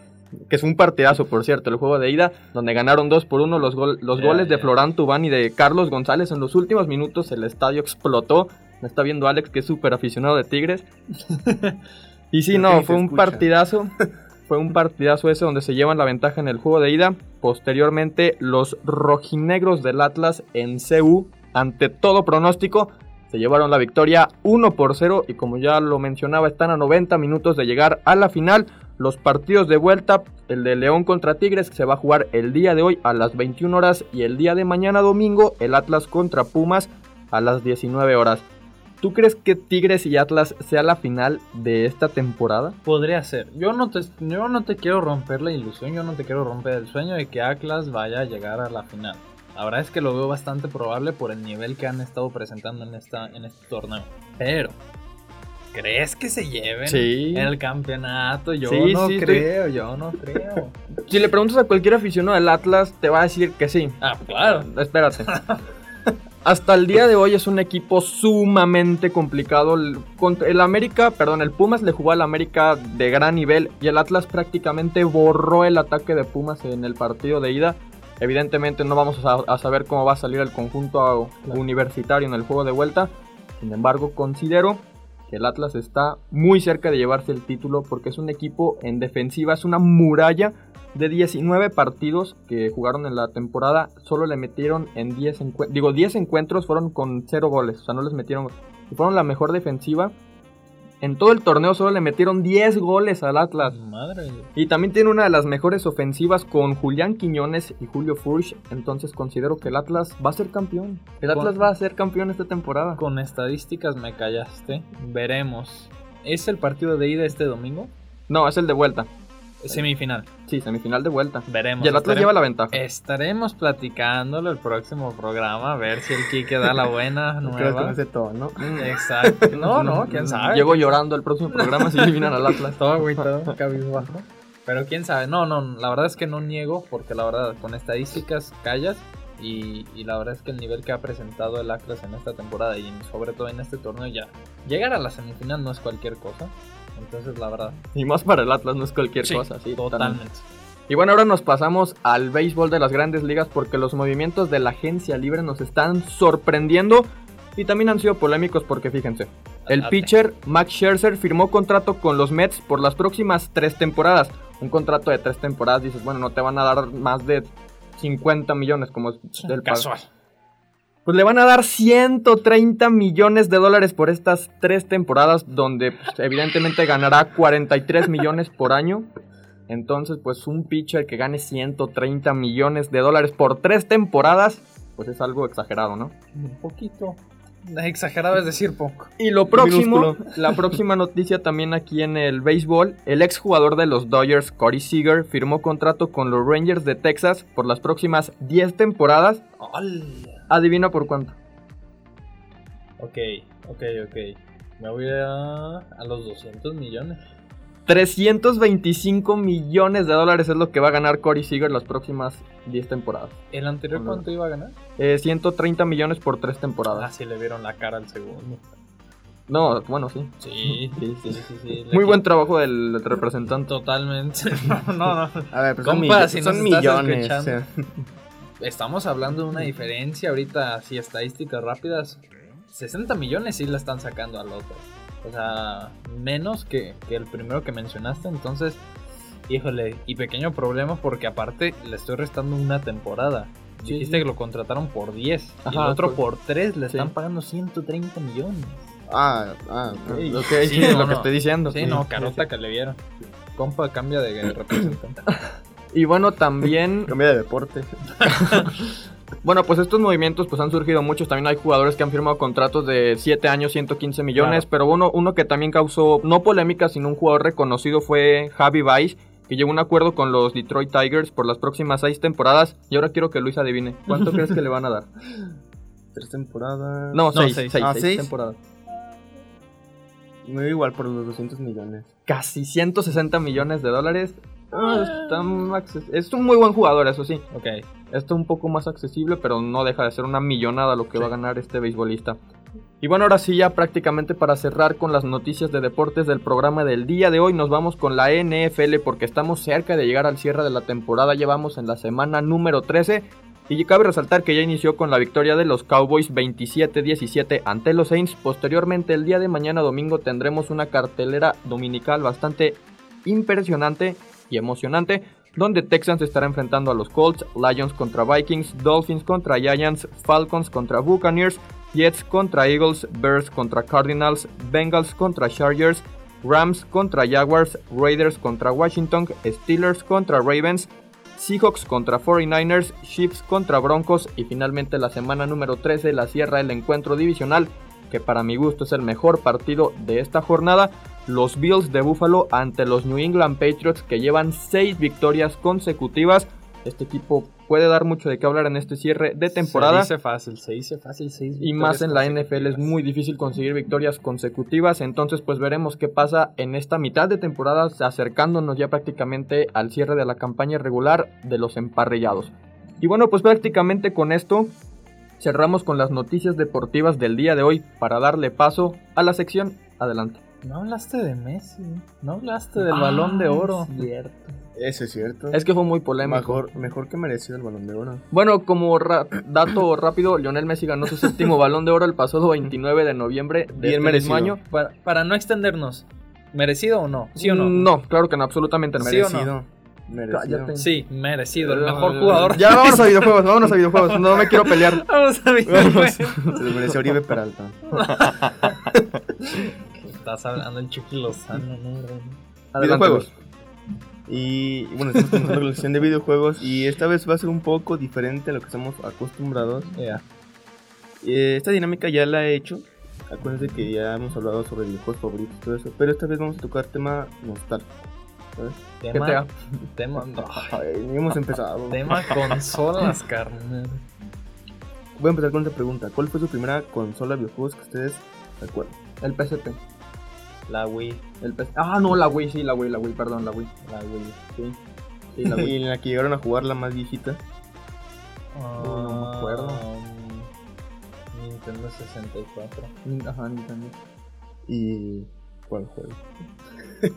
Que es un partidazo, por cierto, el juego de ida, donde ganaron 2 por 1 los, gol- los goles de. Florán Tubán y de Carlos González. En los últimos minutos el estadio explotó. Me está viendo Alex, que es súper aficionado de Tigres. y sí, no, fue un escucha. partidazo. Fue un partidazo ese donde se llevan la ventaja en el juego de ida. Posteriormente, los rojinegros del Atlas en CU, ante todo pronóstico, se llevaron la victoria 1 por 0 y como ya lo mencionaba, están a 90 minutos de llegar a la final. Los partidos de vuelta, el de León contra Tigres, que se va a jugar el día de hoy a las 21 horas y el día de mañana domingo, el Atlas contra Pumas a las 19 horas. ¿Tú crees que Tigres y Atlas sea la final de esta temporada? Podría ser. Yo no, te, yo no te quiero romper la ilusión, yo no te quiero romper el sueño de que Atlas vaya a llegar a la final. La verdad es que lo veo bastante probable por el nivel que han estado presentando en, esta, en este torneo. Pero, ¿crees que se lleven Sí. el campeonato? Yo Sí, no sí, estoy- creo, yo no creo. Si le preguntas a cualquier aficionado del Atlas, te va a decir que sí. ah, claro. Espérate. Hasta el día de hoy es un equipo sumamente complicado. El, contra- el América, perdón, el Pumas le jugó al América de gran nivel y el Atlas prácticamente borró el ataque de Pumas en el partido de ida. Evidentemente no vamos a saber cómo va a salir el conjunto universitario en el juego de vuelta. Sin embargo, considero que el Atlas está muy cerca de llevarse el título porque es un equipo en defensiva, es una muralla de 19 partidos que jugaron en la temporada, solo le metieron en 10 encuentros, digo 10 encuentros fueron con 0 goles, o sea, no les metieron, fueron la mejor defensiva. En todo el torneo solo le metieron 10 goles al Atlas. Madre. Y también tiene una de las mejores ofensivas con Julián Quiñones y Julio Furch. Entonces considero que el Atlas va a ser campeón. El Con- Atlas va a ser campeón esta temporada. Con estadísticas me callaste. Veremos. ¿Es el partido de ida este domingo? No, es el de vuelta. Semifinal. Sí, semifinal de vuelta. Veremos. Y el Atlas lleva la ventaja. Estaremos platicándolo el próximo programa, a ver si el Kike da la buena Creo nueva. ese tono. Exacto. No, no, quién sabe. Llego llorando el próximo programa si eliminan al Atlas. todo agüitado, cabizbajo. Pero quién sabe. No, no, la verdad es que no niego, porque la verdad, con estadísticas callas. Y, y la verdad es que el nivel que ha presentado el Atlas en esta temporada y sobre todo en este torneo ya. Llegar a la semifinal no es cualquier cosa. Entonces, la verdad. Y más para el Atlas no es cualquier sí, cosa, sí. totalmente. Y bueno, ahora nos pasamos al béisbol de las grandes ligas porque los movimientos de la agencia libre nos están sorprendiendo y también han sido polémicos porque fíjense, el pitcher Max Scherzer firmó contrato con los Mets por las próximas tres temporadas. Un contrato de tres temporadas, dices, bueno, no te van a dar más de 50 millones como es el pago. Casual. Pues le van a dar 130 millones de dólares por estas tres temporadas, donde pues, evidentemente ganará 43 millones por año. Entonces, pues un pitcher que gane 130 millones de dólares por tres temporadas, pues es algo exagerado, ¿no? Un poquito. Exagerado es decir poco. Y lo próximo, la próxima noticia también aquí en el béisbol, el exjugador de los Dodgers, Corey Seager, firmó contrato con los Rangers de Texas por las próximas 10 temporadas. Adivina por cuánto. Ok, ok, ok. Me voy a, a los 200 millones. 325 millones de dólares es lo que va a ganar Corey Seager las próximas 10 temporadas. ¿El anterior cuánto iba a ganar? Eh, 130 millones por 3 Ah, temporadas. sí, le vieron la cara al segundo. No, bueno, sí. Sí, Sí, sí. sí, Muy buen trabajo del representante. Totalmente. No, no, no. A ver, pero Compa, son, si millones. escuchando. o sea, Estamos hablando de una diferencia ahorita, así estadísticas rápidas. 60 millones sí la están sacando al otro. O sea, menos que, que el primero que mencionaste. Entonces, híjole, y pequeño problema porque aparte le estoy restando una temporada. Sí, Dijiste sí. que lo contrataron por 10 y Ajá, el otro pues. por 3 le Sí. están pagando 130 millones. Ah, ah, Sí, no, lo no. que estoy diciendo. Sí, sí. no, carota que le vieron. Compa, cambia de representante. Y bueno, también Cambia de deporte. Bueno, pues estos movimientos pues han surgido muchos. También hay jugadores que han firmado contratos de 7 años, 115 millones. Claro. Pero bueno, uno que también causó, no polémica, sino un jugador reconocido fue Javi Baez, que llegó a un acuerdo con los Detroit Tigers por las próximas 6 temporadas. Y ahora quiero que Luis adivine. ¿Cuánto crees que le van a dar? Tres temporadas. No, 6, seis. 6, Ah, 6 seis. temporadas. Me da igual por los 200 millones. Casi 160 millones de dólares. Ah, está es un muy buen jugador, eso sí. Ok. Está un poco más accesible, pero no deja de ser una millonada lo que Sí. va a ganar este beisbolista. Y bueno, ahora sí, ya prácticamente para cerrar con las noticias de deportes del programa del día de hoy, nos vamos con la NFL porque estamos cerca de llegar al cierre de la temporada. Llevamos en la semana número 13. Y cabe resaltar que ya inició con la victoria de los Cowboys 27-17 ante los Saints. Posteriormente, el día de mañana domingo tendremos una cartelera dominical bastante impresionante y emocionante, donde Texans estará enfrentando a los Colts, Lions contra Vikings, Dolphins contra Giants, Falcons contra Buccaneers, Jets contra Eagles, Bears contra Cardinals, Bengals contra Chargers, Rams contra Jaguars, Raiders contra Washington, Steelers contra Ravens, Seahawks contra 49ers, Chiefs contra Broncos y finalmente la semana número 13 la cierra el encuentro divisional que para mi gusto es el mejor partido de esta jornada, los Bills de Buffalo ante los New England Patriots que llevan 6 victorias consecutivas. Este equipo puede dar mucho de qué hablar en este cierre de temporada. Se dice fácil, se dice fácil. seis Y más en la NFL es muy difícil conseguir victorias consecutivas. Entonces, pues veremos qué pasa en esta mitad de temporada, acercándonos ya prácticamente al cierre de la campaña regular de los emparrillados. Y bueno, pues prácticamente con esto cerramos con las noticias deportivas del día de hoy para darle paso a la sección. Adelante. No hablaste de Messi, no hablaste del balón de oro. Cierto. Eso es cierto. Es que fue muy polémico. mejor, mejor que merecido el balón de oro. Bueno, como ra- dato rápido, Lionel Messi ganó su séptimo balón de oro el pasado 29 de noviembre de Bien este merecido. mismo año. Para, para no extendernos, ¿merecido o no? ¿Sí o no? No, claro que no, absolutamente no. Sí o no. merecido. Merecido. Sí, merecido, el mejor jugador. Ya vámonos a videojuegos, vámonos a videojuegos. No me quiero pelear. Vamos a. Vamos. Se lo mereció Oribe Peralta. Estás hablando del Chucky Lozano, ¿no? Adelante, videojuegos. Y bueno, estamos comenzando la sección de videojuegos. Y esta vez va a ser un poco diferente a lo que estamos acostumbrados. Ya. Eh, esta dinámica ya la he hecho. Acuérdense que ya hemos hablado sobre videojuegos favoritos y todo eso. Pero esta vez vamos a tocar tema nostálgico. ¿sabes? Tema, GTA. tema, no, Ay, ni hemos empezado. tema consolas, carnal. Voy a empezar con esta pregunta. ¿Cuál fue su primera consola de videojuegos que ustedes recuerdan? El PSP. La Wii, El Ah, no, la Wii, sí, la Wii, la Wii, perdón, la Wii. la Wii. Sí, sí la Wii. Y en la que llegaron a jugar la más viejita. no me acuerdo. Um, Nintendo 64. Ajá, Nintendo. ¿Y cuál juego?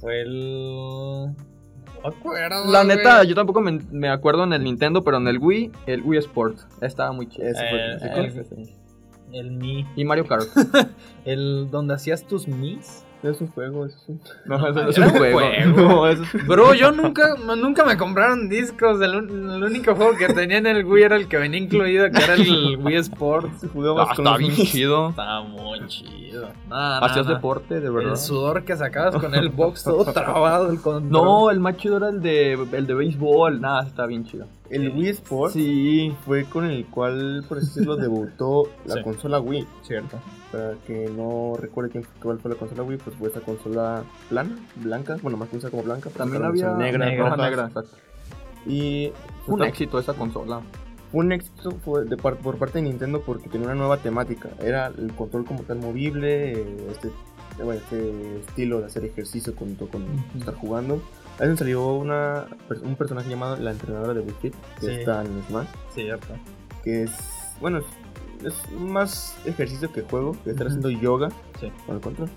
Fue el. No acuerdo. La neta, yo tampoco me, me acuerdo en el Nintendo, pero en el Wii, el Wii Sports. Estaba muy chido. Eh, el Mi. Y Mario Kart. El donde hacías tus Mis. Es un juego, eso sí. No, eso no es un juego. juego. No, eso Bro, yo nunca, nunca me compraron discos. El, único juego que tenía en el Wii era el que venía incluido, que era el Wii Sports. Jugabas Ah, con bien chido. Estaba muy chido. Nada, Hacías nada. deporte, de verdad. El sudor que sacabas con el box todo trabado. El control. No, el más chido era el de, el de béisbol. Nada, está bien chido. El Wii Sports Sí. fue con el cual, por así decirlo, debutó la Sí. consola Wii. Cierto. Para que no recuerde quién, cuál fue la consola Wii, pues fue esa consola plana, blanca, bueno, más conocida como blanca. También había negra, negra, roja, negra, exacto. Y Fue un éxito esa consola. un éxito fue de par- por parte de Nintendo porque tenía una nueva temática. Era el control como tal movible, este, bueno, este estilo de hacer ejercicio junto con estar jugando. A veces salió una, un personaje llamado la entrenadora de Wii Fit, que Sí. está en Smash, Cierto. que es, bueno, es, más ejercicio que juego, que estar haciendo yoga Sí. con el control.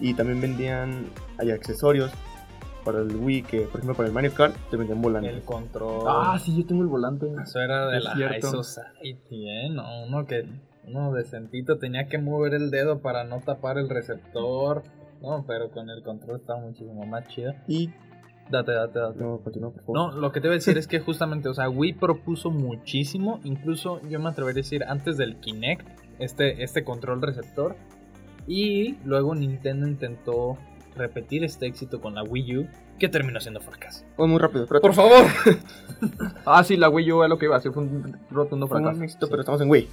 Y también vendían, hay accesorios para el Wii, que por ejemplo para el Mario Kart te vendían volantes. El control. Ah, sí, yo tengo el volante. Eso era de Es la cierto. High Society, ¿eh? No, uno que uno decentito tenía que mover el dedo para no tapar el receptor. No, pero con el control estaba muchísimo más chido. Y, Date, date, date. no, continúa por favor. No, lo que te voy a decir es que justamente, o sea, Wii propuso muchísimo, incluso yo me atrevería a decir antes del Kinect, este, este control receptor. Y luego Nintendo intentó repetir este éxito con la Wii U, que terminó siendo fracaso. Oh, muy rápido, espérate. Por favor. Ah, sí, la Wii U es lo que iba a hacer. Fue un rotundo Fue fracaso. un éxito, pero estamos en Wii.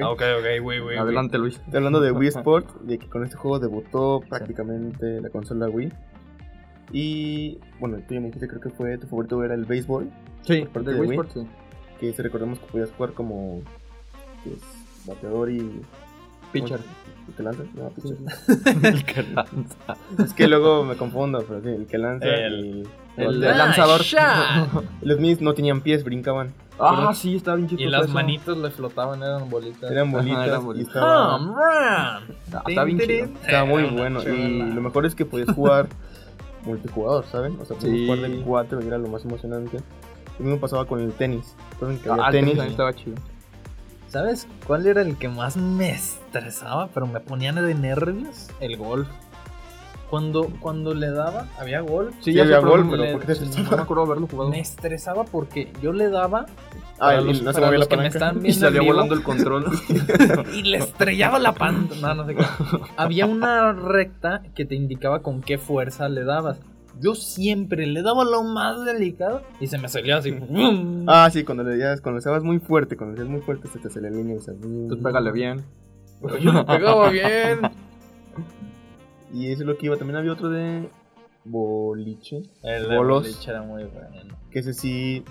Ah, ok, ok, Wii, Wii. Adelante, Luis. Estoy hablando de Wii Sport, de que con este juego debutó prácticamente la consola Wii. Y bueno, tú ya me dijiste, creo que fue tu favorito era el béisbol, Sí, parte de de Wii sí. que si recordemos que podías jugar como pues, bateador y Pitcher. ¿Y que lanza? No, pitcher. el que lanza. es que luego me confundo, pero sí, el que lanza El- y El batea. lanzador. Los míos no tenían pies, brincaban. Ah, sí, estaba bien chido. Y las manitos le flotaban, eran bolitas. Eran bolitas Ajá, eran y bolitas. estaba, run. Está bien chido. estaba muy bueno. Y lo mejor es que podías jugar multijugador, ¿saben? O sea, Sí. jugar de cuatro y era lo más emocionante. Lo mismo pasaba con el tenis. Recuerden que Ah, el tenis. tenis también estaba chido. ¿Sabes cuál era el que más me estresaba, pero me ponían de nervios? El golf. Cuando, cuando le daba, había golf. Sí, ya había gol, le- pero ¿por qué te sí, No me acuerdo haberlo jugado. Me estresaba porque yo le daba Ah, para y los, no se para los la que me están Y viendo en salía vivo, volando el control. y le estrellaba la pantalla. No, no sé qué. Había una recta que te indicaba con qué fuerza le dabas. Yo siempre le daba lo más delicado y se me salía así. Ah, sí, cuando le días, cuando estabas muy fuerte, cuando le muy fuerte, se te sale la línea y se... Entonces pégale bien. Pero yo le pegaba bien. Y eso es lo que iba. También había otro de boliche. El de Bolos. boliche era muy bueno. Que ese sí.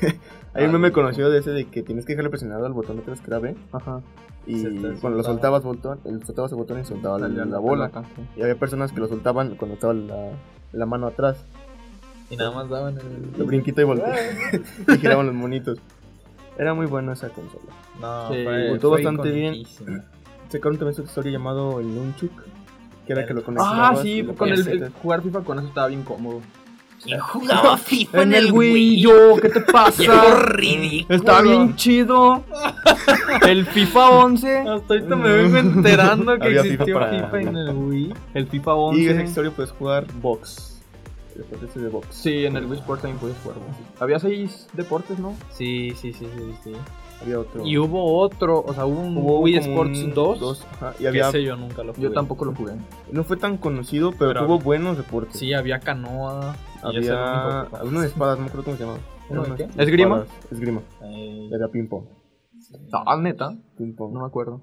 Hay un meme no. conocido de ese de que tienes que dejarle presionado al botón de atrás que era B. Ajá. Y cuando lo soltaba. soltabas, botón, el, soltabas el botón y soltaba la, Salía la bola. Y había personas que lo soltaban cuando estaba la, la mano atrás. Y nada más daban El el. brinquito y volteaba. y giraban los monitos. Era muy buena esa consola. No, Sí, fue, bastante bien. Sacaron también su historia llamado el Nunchuk. Que era que lo Ah, conectabas. sí, con el, el jugar FIFA con eso estaba bien cómodo. ¿Quién jugaba FIFA En el Wii, yo, ¿qué te pasa? ridículo. Está bien chido. El FIFA 11. Hasta ahorita me vengo enterando que Había existió FIFA FIFA, en el Wii. El FIFA Y en esa 11. historia puedes jugar box. El deporte de box. Sí, en el Wii Sports también puedes jugar. Había seis deportes, ¿no? Sí, sí, sí, sí, sí. Había otro. Y hubo otro, o sea, hubo un Hubo Wii Sports un 2. dos, ajá, y que había, ese yo nunca lo jugué. Yo tampoco lo jugué. no fue tan conocido, pero, Pero- tuvo buenos deportes. Sí, había canoa. había uno de espadas, no me acuerdo cómo se llamaba. ¿Uno de qué? ¿Esgrima? Esgrima. Eh, Era ping pong. Ah, neta. Ping pong. No me acuerdo.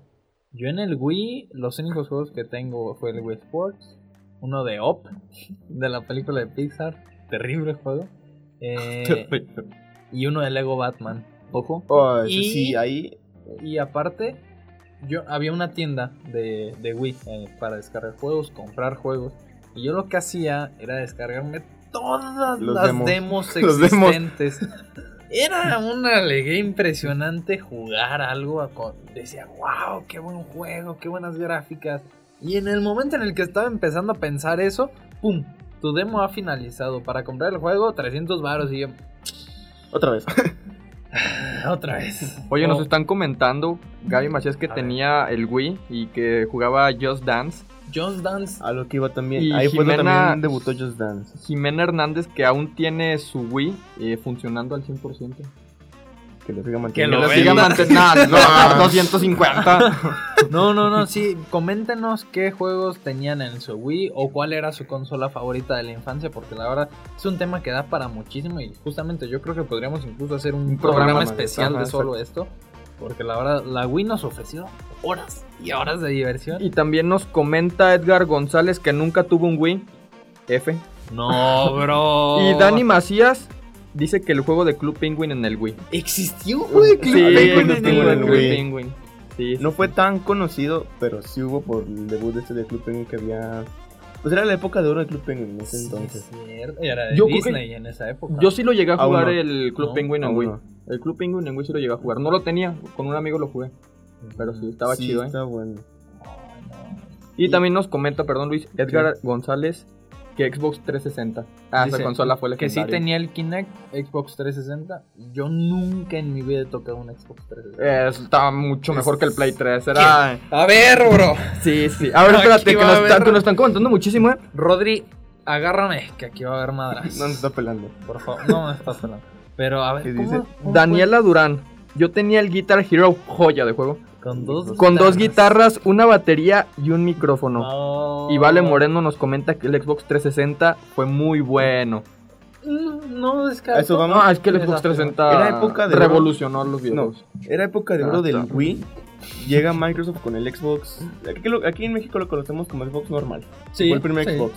Yo en el Wii, los únicos juegos que tengo fue el Wii Sports, uno de Up, de la película de Pixar, terrible juego, eh, y uno de Lego Batman. Ojo. Oh, Y- sí, ahí. Y aparte, yo había una tienda de, de Wii eh, para descargar juegos, comprar juegos, y yo lo que hacía era descargarme todas Los las demos. demos, Los demos. existentes. Era una alegría impresionante jugar algo. con- Decía, wow, qué buen juego, qué buenas gráficas. Y en el momento en el que estaba empezando a pensar eso, ¡pum! Tu demo ha finalizado. Para comprar el juego, 300 baros. Y yo, Otra vez. "Ah, otra vez. Oye, nos Oh, están comentando, Gaby Macías, que A ver. tenía el Wii y que jugaba Just Dance. Just Dance. A lo que iba también. Y ahí fue donde Jimena- también debutó Just Dance. Jimena Hernández, que aún tiene su Wii eh, funcionando al 100%. Que lo siga manteniendo. lo Que así. siga manteniendo. No, 250. No, no, no, sí. Coméntenos qué juegos tenían en su Wii o cuál era su consola favorita de la infancia, porque la verdad es un tema que da para muchísimo y justamente yo creo que podríamos incluso hacer un, Un programa, programa, especial de solo esto, porque la verdad la Wii nos ofreció horas y horas de diversión. Y también nos comenta Edgar González, que nunca tuvo un Wii. F. No, bro. Y Dani Macías dice que el juego de Club Penguin en el Wii. existió, güey. Sí, Club Penguin Club en Penguin el en el Club Wii. Penguin. Sí, No fue tan conocido, pero sí hubo por el debut de este de Club Penguin que había Pues era la época de oro del Club Penguin en ese entonces. Sí, cierto. Era de Yo Disney en esa época. Yo sí lo llegué a jugar el Club No, Penguin en Wii. no. El Club Penguin en Wii sí lo llegué a jugar. No lo tenía, con un amigo lo jugué. Pero sí, estaba Sí, chido, ¿eh? Está bueno. Y también nos comenta, perdón Luis, Edgar González, que Xbox 360. Ah, esa Dice consola fue Que sí tenía el Kinect, Xbox 360. Yo nunca en mi vida he tocado un Xbox 360. Eh, estaba mucho mejor que el Play 3. Era. A ver, bro. Sí, sí. A ver, espérate, que nos, que nos están comentando muchísimo, ¿eh? Rodri, agárrame, que aquí va a haber madras. No nos está pelando. Por favor, no me estás hablando. Pero a ver, ¿Qué ¿cómo- dice? cómo Daniela Durán. Yo tenía el Guitar Hero joya de juego. Con dos Con dos guitarras, una batería y un micrófono. No. Y Vale Moreno nos comenta que el Xbox 360 fue muy bueno. Mm, No descarto. A eso vamos. No, es que el Xbox Desastre. 360 Era época de revolucionó los No, videojuegos. era época de Ah, oro del claro. Wii. Llega Microsoft con el Xbox. Aquí, lo- aquí en México lo conocemos como Xbox normal. Sí, Fue el primer sí. Xbox.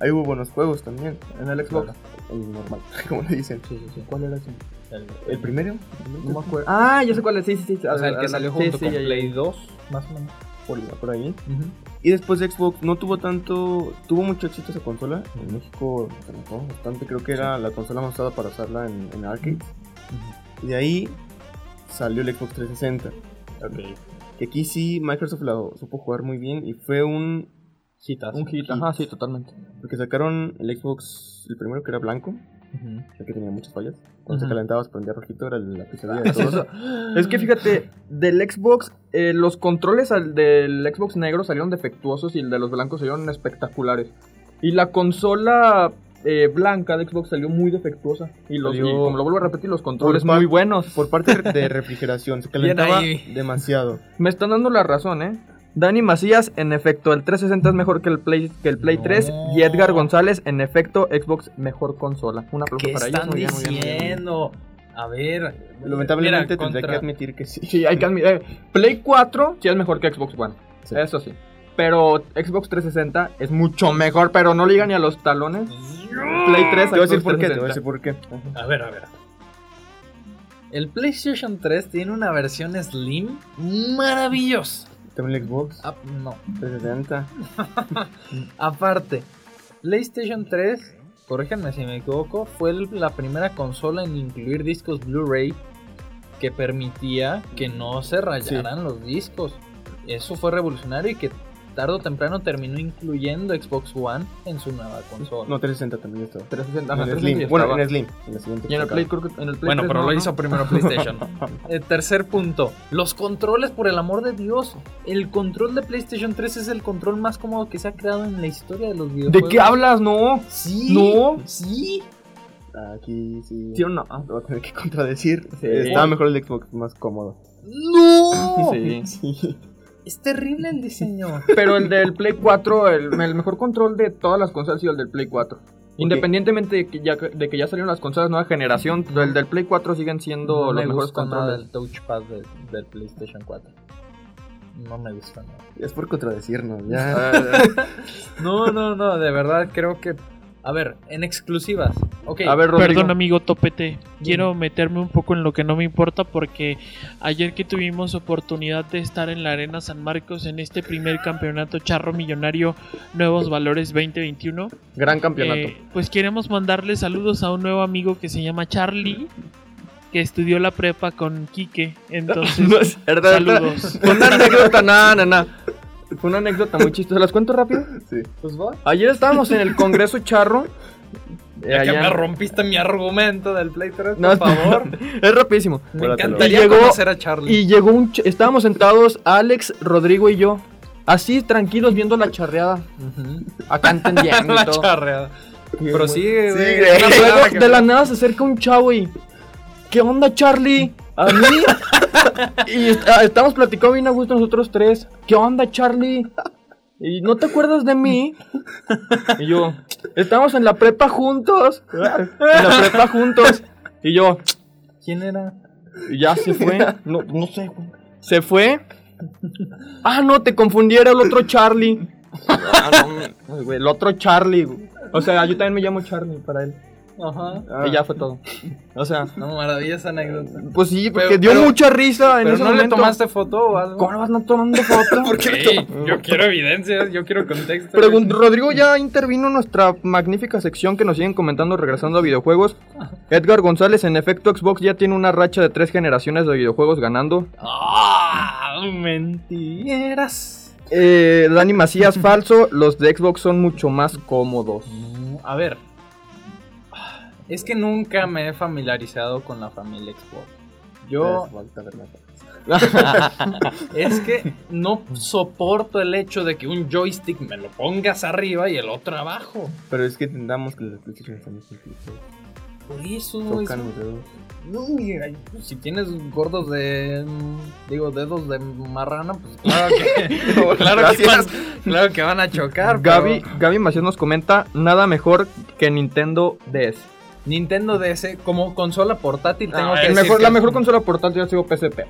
Ahí hubo buenos juegos también. En el Xbox. El normal, como le dicen. Sí, sí, sí. ¿Cuál era ese? El, ¿El primero? No me acuerdo. Ah, ya sé cuál es. Sí, sí, sí. o sea, el que salió sí, junto sí, con ya. Play 2, más o menos. Por, por ahí. Y después Xbox no tuvo tanto. Tuvo mucho éxito esa consola. En México se notó bastante. Creo que era la consola más usada para usarla en, en arcades. Y de ahí salió el Xbox 360. Que aquí sí Microsoft lo supo jugar muy bien. Y fue un. Hitazo. Un hit. Ajá, sí, totalmente. Porque sacaron el Xbox, el primero que era blanco. El que tenía muchas fallas. Cuando Ujú. se calentaba se prendía rojito. Era la de Es, todos. eso. Es que fíjate, del Xbox, eh, los controles al- del Xbox negro salieron defectuosos y el de los blancos salieron espectaculares. Y la consola eh, blanca de Xbox salió muy defectuosa. Y, los, y como lo vuelvo a repetir, los controles muy buenos. Por parte de refrigeración. Se calentaba demasiado. Me están dando la razón, ¿eh? Dani Macías, en efecto, el 360 es mejor que el Play, que el Play No. 3. Y Edgar González, en efecto, Xbox mejor consola. Un aplauso ¿Qué para ellos. están muy bien, muy bien, muy bien. diciendo? A ver. Lamentablemente mira, tendré contra- que admitir que sí. Sí, hay que admitir. eh, Play 4 sí es mejor que Xbox One. Sí. Eso sí. Pero Xbox 360 es mucho mejor, pero no liga ni a los talones. Play 3 Te voy a decir por qué, te voy a 360. decir por qué. A ver, a ver. El PlayStation 3 tiene una versión Slim maravillosa. También el Xbox Ah, no. 360. Aparte, PlayStation 3, corríjanme si me equivoco, fue la primera consola en incluir discos Blu-ray que permitía que no se rayaran los discos. Eso fue revolucionario y que tarde o temprano terminó incluyendo Xbox One en su nueva consola. No, 360 también estaba. 360, ajá, En el 360 Slim. Bueno, en Slim. En la siguiente Y en el Play, creo que en el Play Bueno, 3 pero no, lo ¿no? hizo primero PlayStation. El tercer punto. Los controles, por el amor de Dios. El control de PlayStation 3 es el control más cómodo que se ha creado en la historia de los ¿De videojuegos. qué hablas? No. Sí. No. Sí. Aquí sí. ¿Sí o no? Lo voy a tener que contradecir. Sí. Estaba mejor el Xbox, más cómodo. No. Sí. Sí. Es terrible el diseño. Pero el del Play 4, el, el mejor control de todas las consolas ha sido el del Play 4. Independientemente de que, ya, de que ya salieron las consolas nueva generación, el del Play 4 siguen siendo No los me mejores gusta nada controles. el touchpad de- del PlayStation 4. No me gusta nada. Es por contradecirnos, ya. No, no, no, de verdad creo que... A ver, en exclusivas. Ok. A ver, Rodrigo. Perdón, amigo Topete. Quiero meterme un poco en lo que no me importa porque ayer que tuvimos oportunidad de estar en la Arena San Marcos en este primer campeonato Charro Millonario Nuevos Valores 2021, Gran campeonato. eh, pues queremos mandarle saludos a un nuevo amigo que se llama Charlie, que estudió la prepa con Quique. Entonces, No es verdad, saludos. Una anécdota, nada, nada. Fue una anécdota muy chistosa. ¿Las cuento rápido? Sí. Pues va. Ayer estábamos en el Congreso Charro. Ya que me rompiste mi argumento del Play 3, No, por favor. Es rapidísimo. Me encantaría Y llegó- conocer a Charlie. Y llegó un... Estábamos sentados Alex, Rodrigo y yo. Así, tranquilos, viendo la charreada. Acá entendiendo la todo. charreada. Pero sigue, güey. güey. Una Luego, palabra que- de la nada se acerca un chavo y. ¿Qué onda, Charlie? ¿A mí? y est- ah, estamos platicando bien a gusto nosotros tres. ¿Qué onda, Charlie? ¿Y no te acuerdas de mí? Y yo, estamos en la prepa juntos. En la prepa juntos. Y yo, ¿Quién era? y ya se fue. No, no sé. Se fue. Ah, no, te confundí, era el otro Charlie. Ah, no, el otro Charlie. O sea, yo también me llamo Charlie para él. Ajá. Ah, Y ya fue todo. O sea, No, maravillosa anécdota. Pues sí, porque Pero- dio pero- mucha risa en Pero ese no le momento. tomaste foto o algo. ¿Cómo no vas a tomando foto? ¿Por Sí, yo quiero evidencias, yo quiero contexto. Rodrigo ya intervino en nuestra magnífica sección que nos siguen comentando regresando a videojuegos. Edgar González, en efecto, Xbox ya tiene una racha de tres generaciones de videojuegos ganando. ¡Ah! Mentiras. Eh, Dani Macías, falso. Los de Xbox son mucho más cómodos. No, a ver. Es que nunca me he familiarizado con la familia Xbox. Yo es que no soporto el hecho de que un joystick me lo pongas arriba y el otro abajo. Pero es que entendamos que los PlayStation muy simplices. Por eso es Tocan los dedos. No, si tienes gordos de. Digo, dedos de marrana, pues claro que. claro, que van, claro que van a chocar. pero Gaby, Gaby Macías nos comenta, nada mejor que Nintendo DS. Nintendo DS, como consola portátil, tengo Ah, que mejor- que- La mejor consola portátil ha sido PSP.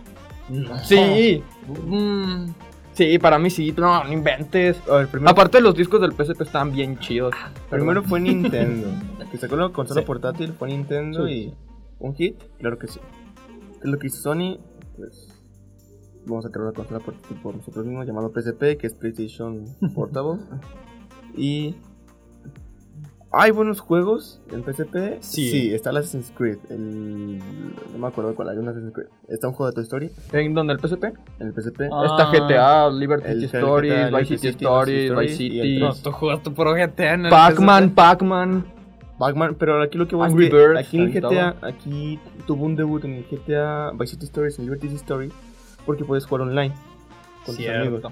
No. Sí, Mm, sí, para mí sí, no, no inventes. A ver, primero, Aparte los discos del PSP están bien chidos. primero fue Nintendo. que sacó la consola Sí. portátil fue Nintendo Sí. y. ¿Un hit? Claro que sí. ¿Qué es lo que hizo Sony? Pues. Vamos a crear una consola portátil por nosotros mismos llamado PSP, que es PlayStation Portable. y. ¿Hay buenos juegos en PSP? Sí. está el Assassin's Creed. El... No me acuerdo cuál hay, un Assassin's Creed. Está un juego de Toy Story ¿En donde el PSP? en el PSP. Ah. Está GTA, Liberty Stories, Vice City Stories, Vice City no, tú jugaste por GTA en el Pac-Man. Pac-Man. Batman, pero aquí lo que voy que Birds, aquí en GTA, aquí tuvo un debut en el GTA Vice City Stories, en Liberty City Stories, porque puedes jugar online con tus amigos.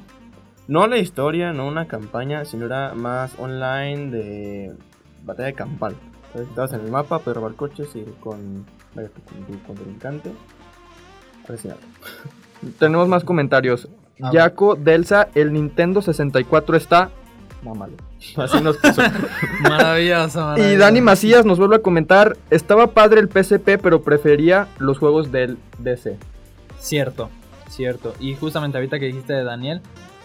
No la historia, no una campaña, sino era más online de batalla de campal. Estabas en el mapa, pero robar coches y ir con, tu- con tu encante. A ver si hablo. Tenemos más comentarios. Ah. Jaco Delsa, el Nintendo 64 está... Mámalo. Así nos puso. Maravilloso, Y maravilloso. Dani Macías nos vuelve a comentar, estaba padre el PSP, pero prefería los juegos del DC. Cierto, cierto. Y justamente ahorita que dijiste de Daniel,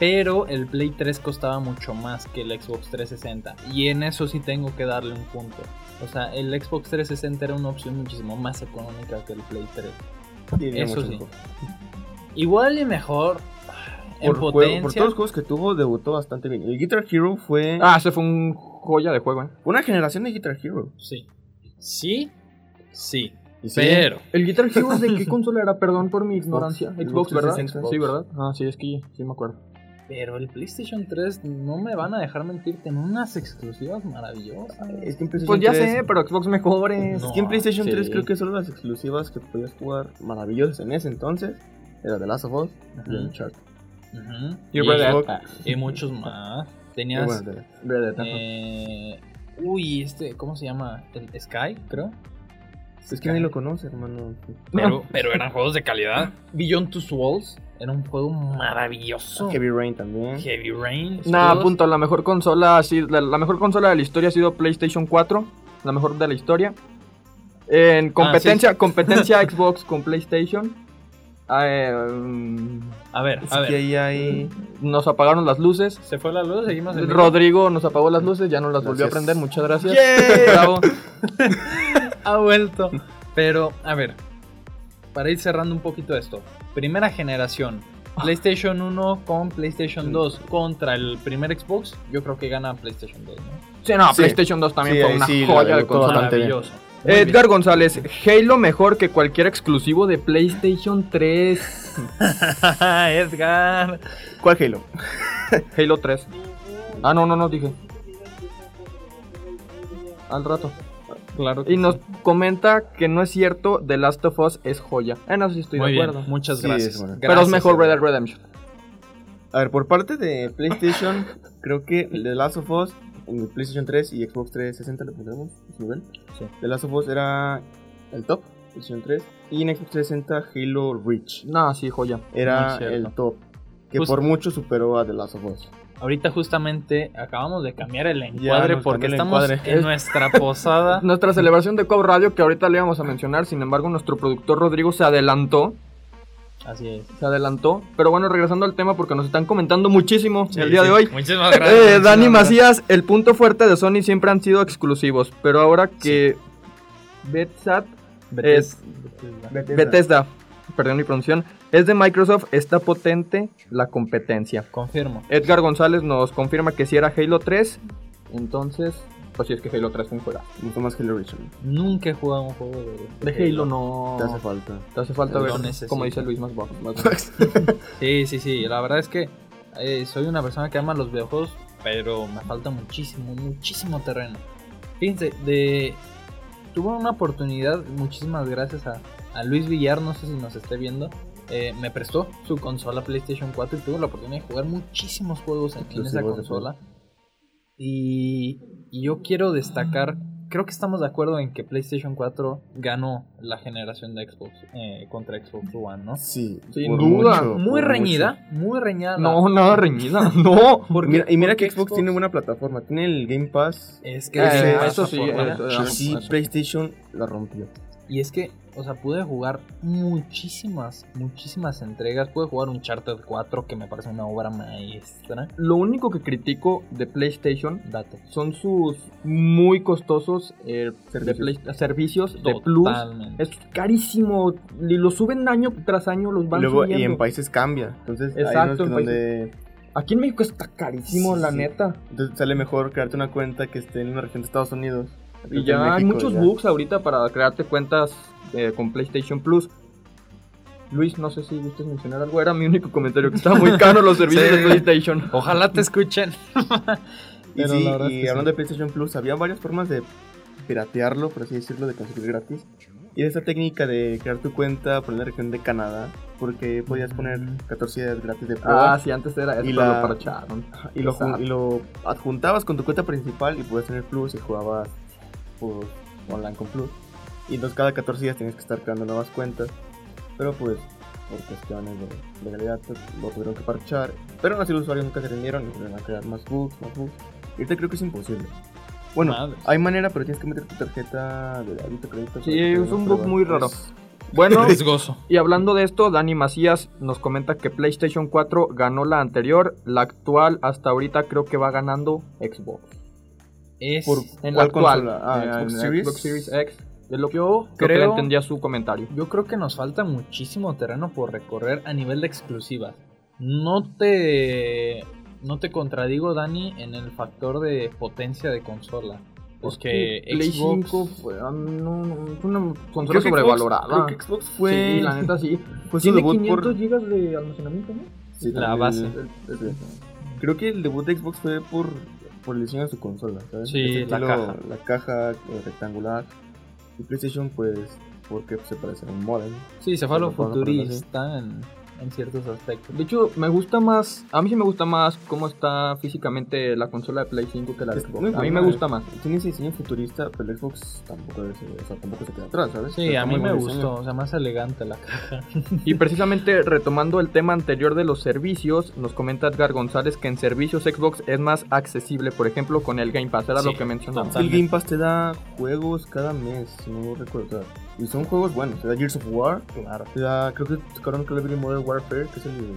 pero el Play 3 costaba mucho más que el Xbox 360. Y en eso sí tengo que darle un punto. O sea, el Xbox 360 era una opción muchísimo más económica que el Play 3. Y Eso sí. mejor. Igual y mejor. En Por, juego- potencia. por todos los juegos que tuvo, debutó bastante bien. El Guitar Hero fue Ah, ese fue un joya de juego, ¿eh? una generación de Guitar Hero. Sí. Sí, sí. Pero. ¿El Guitar Hero de qué consola era? Perdón por mi ignorancia. Xbox Xbox, ¿verdad? 360. Sí, ¿verdad? Ah, sí, es que sí me acuerdo. Pero el PlayStation 3 no me van a dejar mentirte en unas exclusivas maravillosas. Es que en PlayStation Pues ya 3 sé, pero Xbox mejores. No. Es que en PlayStation sí. 3 creo que solo las exclusivas que podías jugar maravillosas en ese entonces era The Last of Us y Ujú. Uncharted. Y Red Dead. y muchos más. Y Tenías. bueno, de- Red Dead, ajá. Eh, uy, este, ¿cómo se llama? El Sky, creo. es que nadie lo conoce, hermano. Pero, pero eran juegos de calidad. Beyond Two Souls era un juego maravilloso. Heavy Rain también. Heavy Rain. Nah, todos- punto. La mejor consola ha sido- la, la mejor consola de la historia ha sido PlayStation 4. La mejor de la historia. En competencia, competencia Xbox con PlayStation. eh, mm, A ver, a que ahí hay. nos apagaron las luces. ¿Se fue la luz? Seguimos en? Rodrigo nos apagó las luces, ya no las volvió a prender. Muchas gracias. Bravo. ha vuelto. Pero, a ver, para ir cerrando un poquito esto. Primera generación. PlayStation 1 con PlayStation 2 contra el primer Xbox. Yo creo que gana PlayStation 2, ¿no? Sí, no, Sí. PlayStation 2 también Sí, fue ahí una sí, la joya de debutó consola. bastante bien. Maravilloso. Muy Edgar González, Halo mejor que cualquier exclusivo de PlayStation 3. bien. Edgar. ¿Cuál Halo? Halo 3. Ah, no, no, no, dije. Al rato. Claro. Y nos comenta que no es cierto, The Last of Us es joya. En eso sí estoy Muy de bien, acuerdo. muchas Sí, gracias. es bueno. Pero es mejor Red. Dead Redemption. A ver, por parte de PlayStation, creo que The Last of Us en PlayStation 3 y Xbox 360 lo pondremos, Rubén. Sí. The Last of Us era el top, PlayStation 3. Y en Xbox 360 Halo Reach No, sí, joya. era el top. Que Justo. por mucho superó a The Last of Us. Ahorita justamente acabamos de cambiar el encuadre porque el estamos encuadre. en nuestra posada. Nuestra celebración de Cobb Radio, que ahorita le íbamos a mencionar, sin embargo, nuestro productor Rodrigo se adelantó. Así es. Se adelantó. Pero bueno, regresando al tema, porque nos están comentando muchísimo el día de hoy. Muchísimas gracias. Eh, muchísimas Dani gracias. Macías, el punto fuerte de Sony siempre han sido exclusivos, pero ahora que Bethesda, Bethesda. Bethesda, perdón mi pronunciación, es de Microsoft, está potente la competencia. Confirmo. Edgar González nos confirma que si era Halo 3, entonces, pues si es que Halo 3 fue un juego. Me gustó más Halo Reach. Nunca he jugado un juego de, De Halo no Te hace falta. te hace falta ver, necesito. como dice Luis, más bajo. más Sí, sí, sí. La verdad es que eh, soy una persona que ama los videojuegos, pero me falta muchísimo, muchísimo terreno. Fíjense, de... tuve una oportunidad, muchísimas gracias a, a Luis Villar, no sé si nos esté viendo. Eh, me prestó su consola PlayStation 4 y tuve la oportunidad de jugar muchísimos juegos en, en esa consola. Y, y yo quiero destacar, creo que estamos de acuerdo en que PlayStation 4 ganó la generación de Xbox eh, contra Xbox One, ¿no? Sí, Sin duda. mucho, Muy reñida, muy reñida. No, nada reñida, no. mucho. Mira- y mira porque que Xbox, tiene buena plataforma. Tiene el Game Pass. Es que Ese- esa eso sí, eso- sí, eso. PlayStation la rompió. Y es que, o sea, pude jugar muchísimas, muchísimas entregas. Pude jugar un Charter 4 que me parece una obra maestra. Lo único que critico de PlayStation Date. son sus muy costosos eh, de Play- servicios de Plus. Es carísimo. Y lo suben año tras año, los Y, van luego, y en países cambia. Entonces, Exacto, en donde Aquí en México está carísimo, Sí, la sí. neta. entonces sale mejor crearte una cuenta que esté en una región de Estados Unidos. Y ya hay muchos ya. bugs ahorita para crearte cuentas eh, con PlayStation Plus. Luis, no sé si gustes mencionar algo. Era mi único comentario que estaba muy caro los servicios Sí. de PlayStation. Ojalá te escuchen. Y, Pero sí, la verdad y es que hablando de PlayStation Plus, había varias formas de piratearlo, por así decirlo, de conseguir gratis. Y esa técnica de crear tu cuenta por la región de Canadá, porque podías poner 14 días gratis de prueba. Ah, sí, antes era eso, Y pero la- lo parcharon. lo, y lo adjuntabas con tu cuenta principal y podías tener Plus y jugabas pues, online con Plus. Y entonces cada 14 días tenías que estar creando nuevas cuentas. Pero pues, por cuestiones de legalidad, pues, lo tuvieron que parchar. Pero aún así los usuarios nunca se rindieron y volvieron a crear más bugs, más bugs. Y ahorita creo que es imposible. Bueno, hay manera, pero tienes que meter tu tarjeta de débito, crédito. Sí, es un bug muy raro. Es- Bueno, y hablando de esto, Dani Macías nos comenta que PlayStation 4 ganó la anterior. La actual, hasta ahorita, creo que va ganando Xbox. Es. Por- En la ¿Cuál actual? Ah, eh, Xbox Series. Xbox Series X. Es lo que yo Yo creo que creo- entendía su comentario. Yo creo que nos falta muchísimo terreno por recorrer a nivel de exclusivas. No te. No te contradigo, Dani, en el factor de potencia de consola. Porque Play Xbox. 5 fue, ah, no, no, fue una consola Creo Xbox- sobrevalorada. Creo que Xbox fue. Sí, la neta sí. Tiene debut 500 por. gigas de almacenamiento, ¿no? Sí, la base. el- el- Creo que el debut de Xbox fue por, por el diseño de su consola, ¿sabes? Sí, la caja. La caja eh, rectangular. Y PlayStation, pues, porque se parece a un modem. Sí, se fue a lo futurista en, en ciertos aspectos. De hecho, me gusta más. A mí sí me gusta más cómo está físicamente la consola de Play 5 que la de Xbox. muy A mí me gusta eh. más. Tiene ese diseño futurista, pero el Xbox tampoco, es- o sea, tampoco se queda atrás, ¿sabes? Sí, Está a mí me gustó. diseño. O sea, más elegante la caja. Y precisamente retomando el tema anterior de los servicios, nos comenta Edgar González que en servicios Xbox es más accesible, por ejemplo, con el Game Pass. Era Sí, lo que mencionamos. El Game Pass te da juegos cada mes, si no recuerdo. Y son juegos buenos. Te da Gears of War, Claro. te da, creo que tocaron Call of Duty Modern Warfare, que es el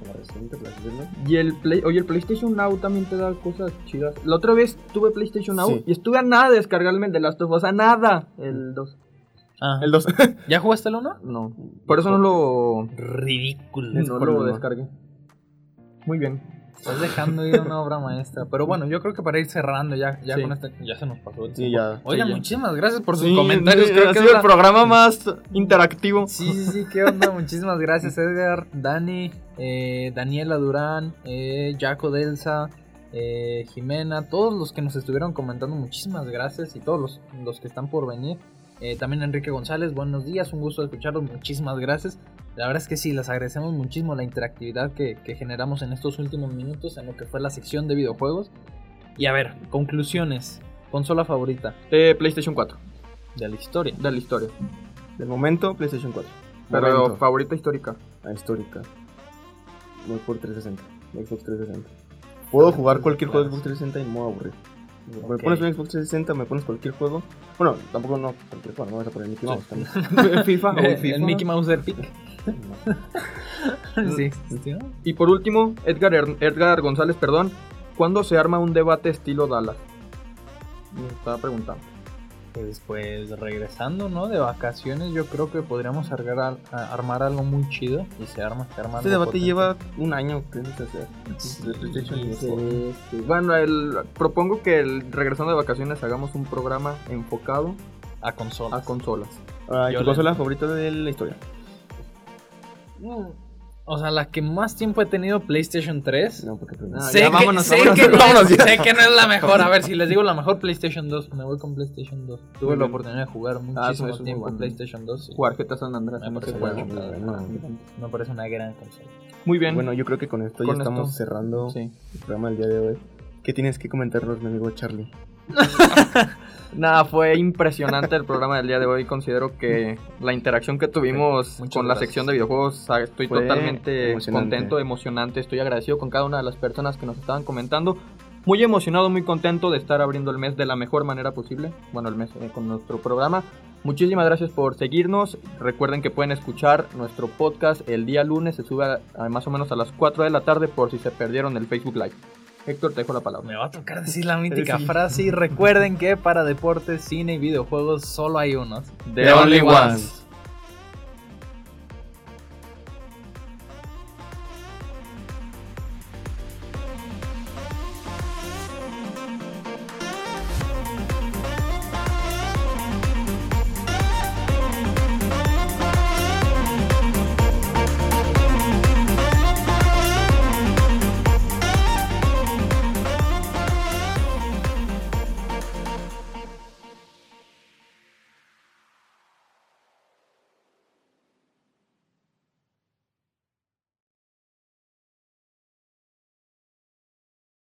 como reciente, por así decirlo. Y el Play, oye, el PlayStation Now también te da cosas chidas. La otra vez tuve PlayStation Now Sí. y estuve a nada de descargarme el de Last of Us, a nada. El 2. Ah, El 2. ¿Ya jugaste el 1? No. Por eso no lo, Ridículo. no lo descargué. Muy bien. Estás dejando ir una obra maestra. Pero bueno, yo creo que para ir cerrando ya, ya Sí. con este, ya se nos pasó el Sí, ya. Oigan, Sí, ya. muchísimas gracias por sus comentarios. Creo ha que sido el programa más interactivo. Sí, sí, sí, qué onda. Muchísimas gracias, Edgar, Dani, eh, Daniela Durán, eh, Jaco Delsa, eh, Jimena, todos los que nos estuvieron comentando. Muchísimas gracias y todos los, los que están por venir. Eh, también Enrique González, buenos días, un gusto escucharlos. Muchísimas gracias. La verdad es que sí, les agradecemos muchísimo la interactividad que, que generamos en estos últimos minutos en lo que fue la sección de videojuegos. Y a ver, conclusiones. Consola favorita Eh, PlayStation 4, de la historia. de la historia. Del momento, PlayStation 4. Pero Momento. favorita histórica. Ah, histórica. Voy por 360. Xbox 360. Puedo jugar cualquier juego de Xbox 360 y no me voy a aburrir. Me pones un Xbox 360, me pones cualquier juego. Bueno, tampoco no cualquier juego, no vas a poner Mickey Mouse también. FIFA. o FIFA. El Mickey Mouse. No. sí. Y por último, Edgar, Edgar González, perdón. ¿Cuándo se arma un debate estilo Dallas? Me estaba preguntando. Pues, pues regresando, ¿no? De vacaciones, yo creo que podríamos argar al- a- armar algo muy chido y se arma, se arma. Este debate potente. lleva un año, creo que Xbox. sí. Bueno, el- propongo que el, regresando de vacaciones hagamos un programa enfocado a consola. a consolas. Ah, ¿y Yo ¿Tu le- consola favorita de la historia? O sea, la que más tiempo he tenido PlayStation 3. No, porque sé, ya, que, vámonos, sé vámonos, que no vámonos sé que no es la mejor. A ver, si les digo la mejor PlayStation 2, me voy con PlayStation 2. Tuve la oportunidad de jugar Ah, muchísimo tiempo bueno. PlayStation 2. y Jugar GTA San Andreas. Me no parece. Me parece una gran consola. Muy bien. Bueno, yo creo que con esto Con ya estamos esto, cerrando sí. el programa del día de hoy. ¿Qué tienes que comentarnos, mi amigo Charlie? Nada, fue impresionante el programa del día de hoy. Considero que la interacción que tuvimos Muchas con la sección de videojuegos, ah, estoy Fue totalmente emocionante. contento, emocionante. Estoy agradecido con cada una de las personas que nos estaban comentando. Muy emocionado, muy contento de estar abriendo el mes de la mejor manera posible. Bueno, el mes eh, con nuestro programa. Muchísimas gracias por seguirnos. Recuerden que pueden escuchar nuestro podcast el día lunes. Se sube a- a más o menos a las 4 de la tarde por si se perdieron el Facebook Live. Héctor, te dejo la palabra. Me va a tocar decir la mítica Sí. frase y recuerden que para deportes, cine y videojuegos solo hay unos. The only ones.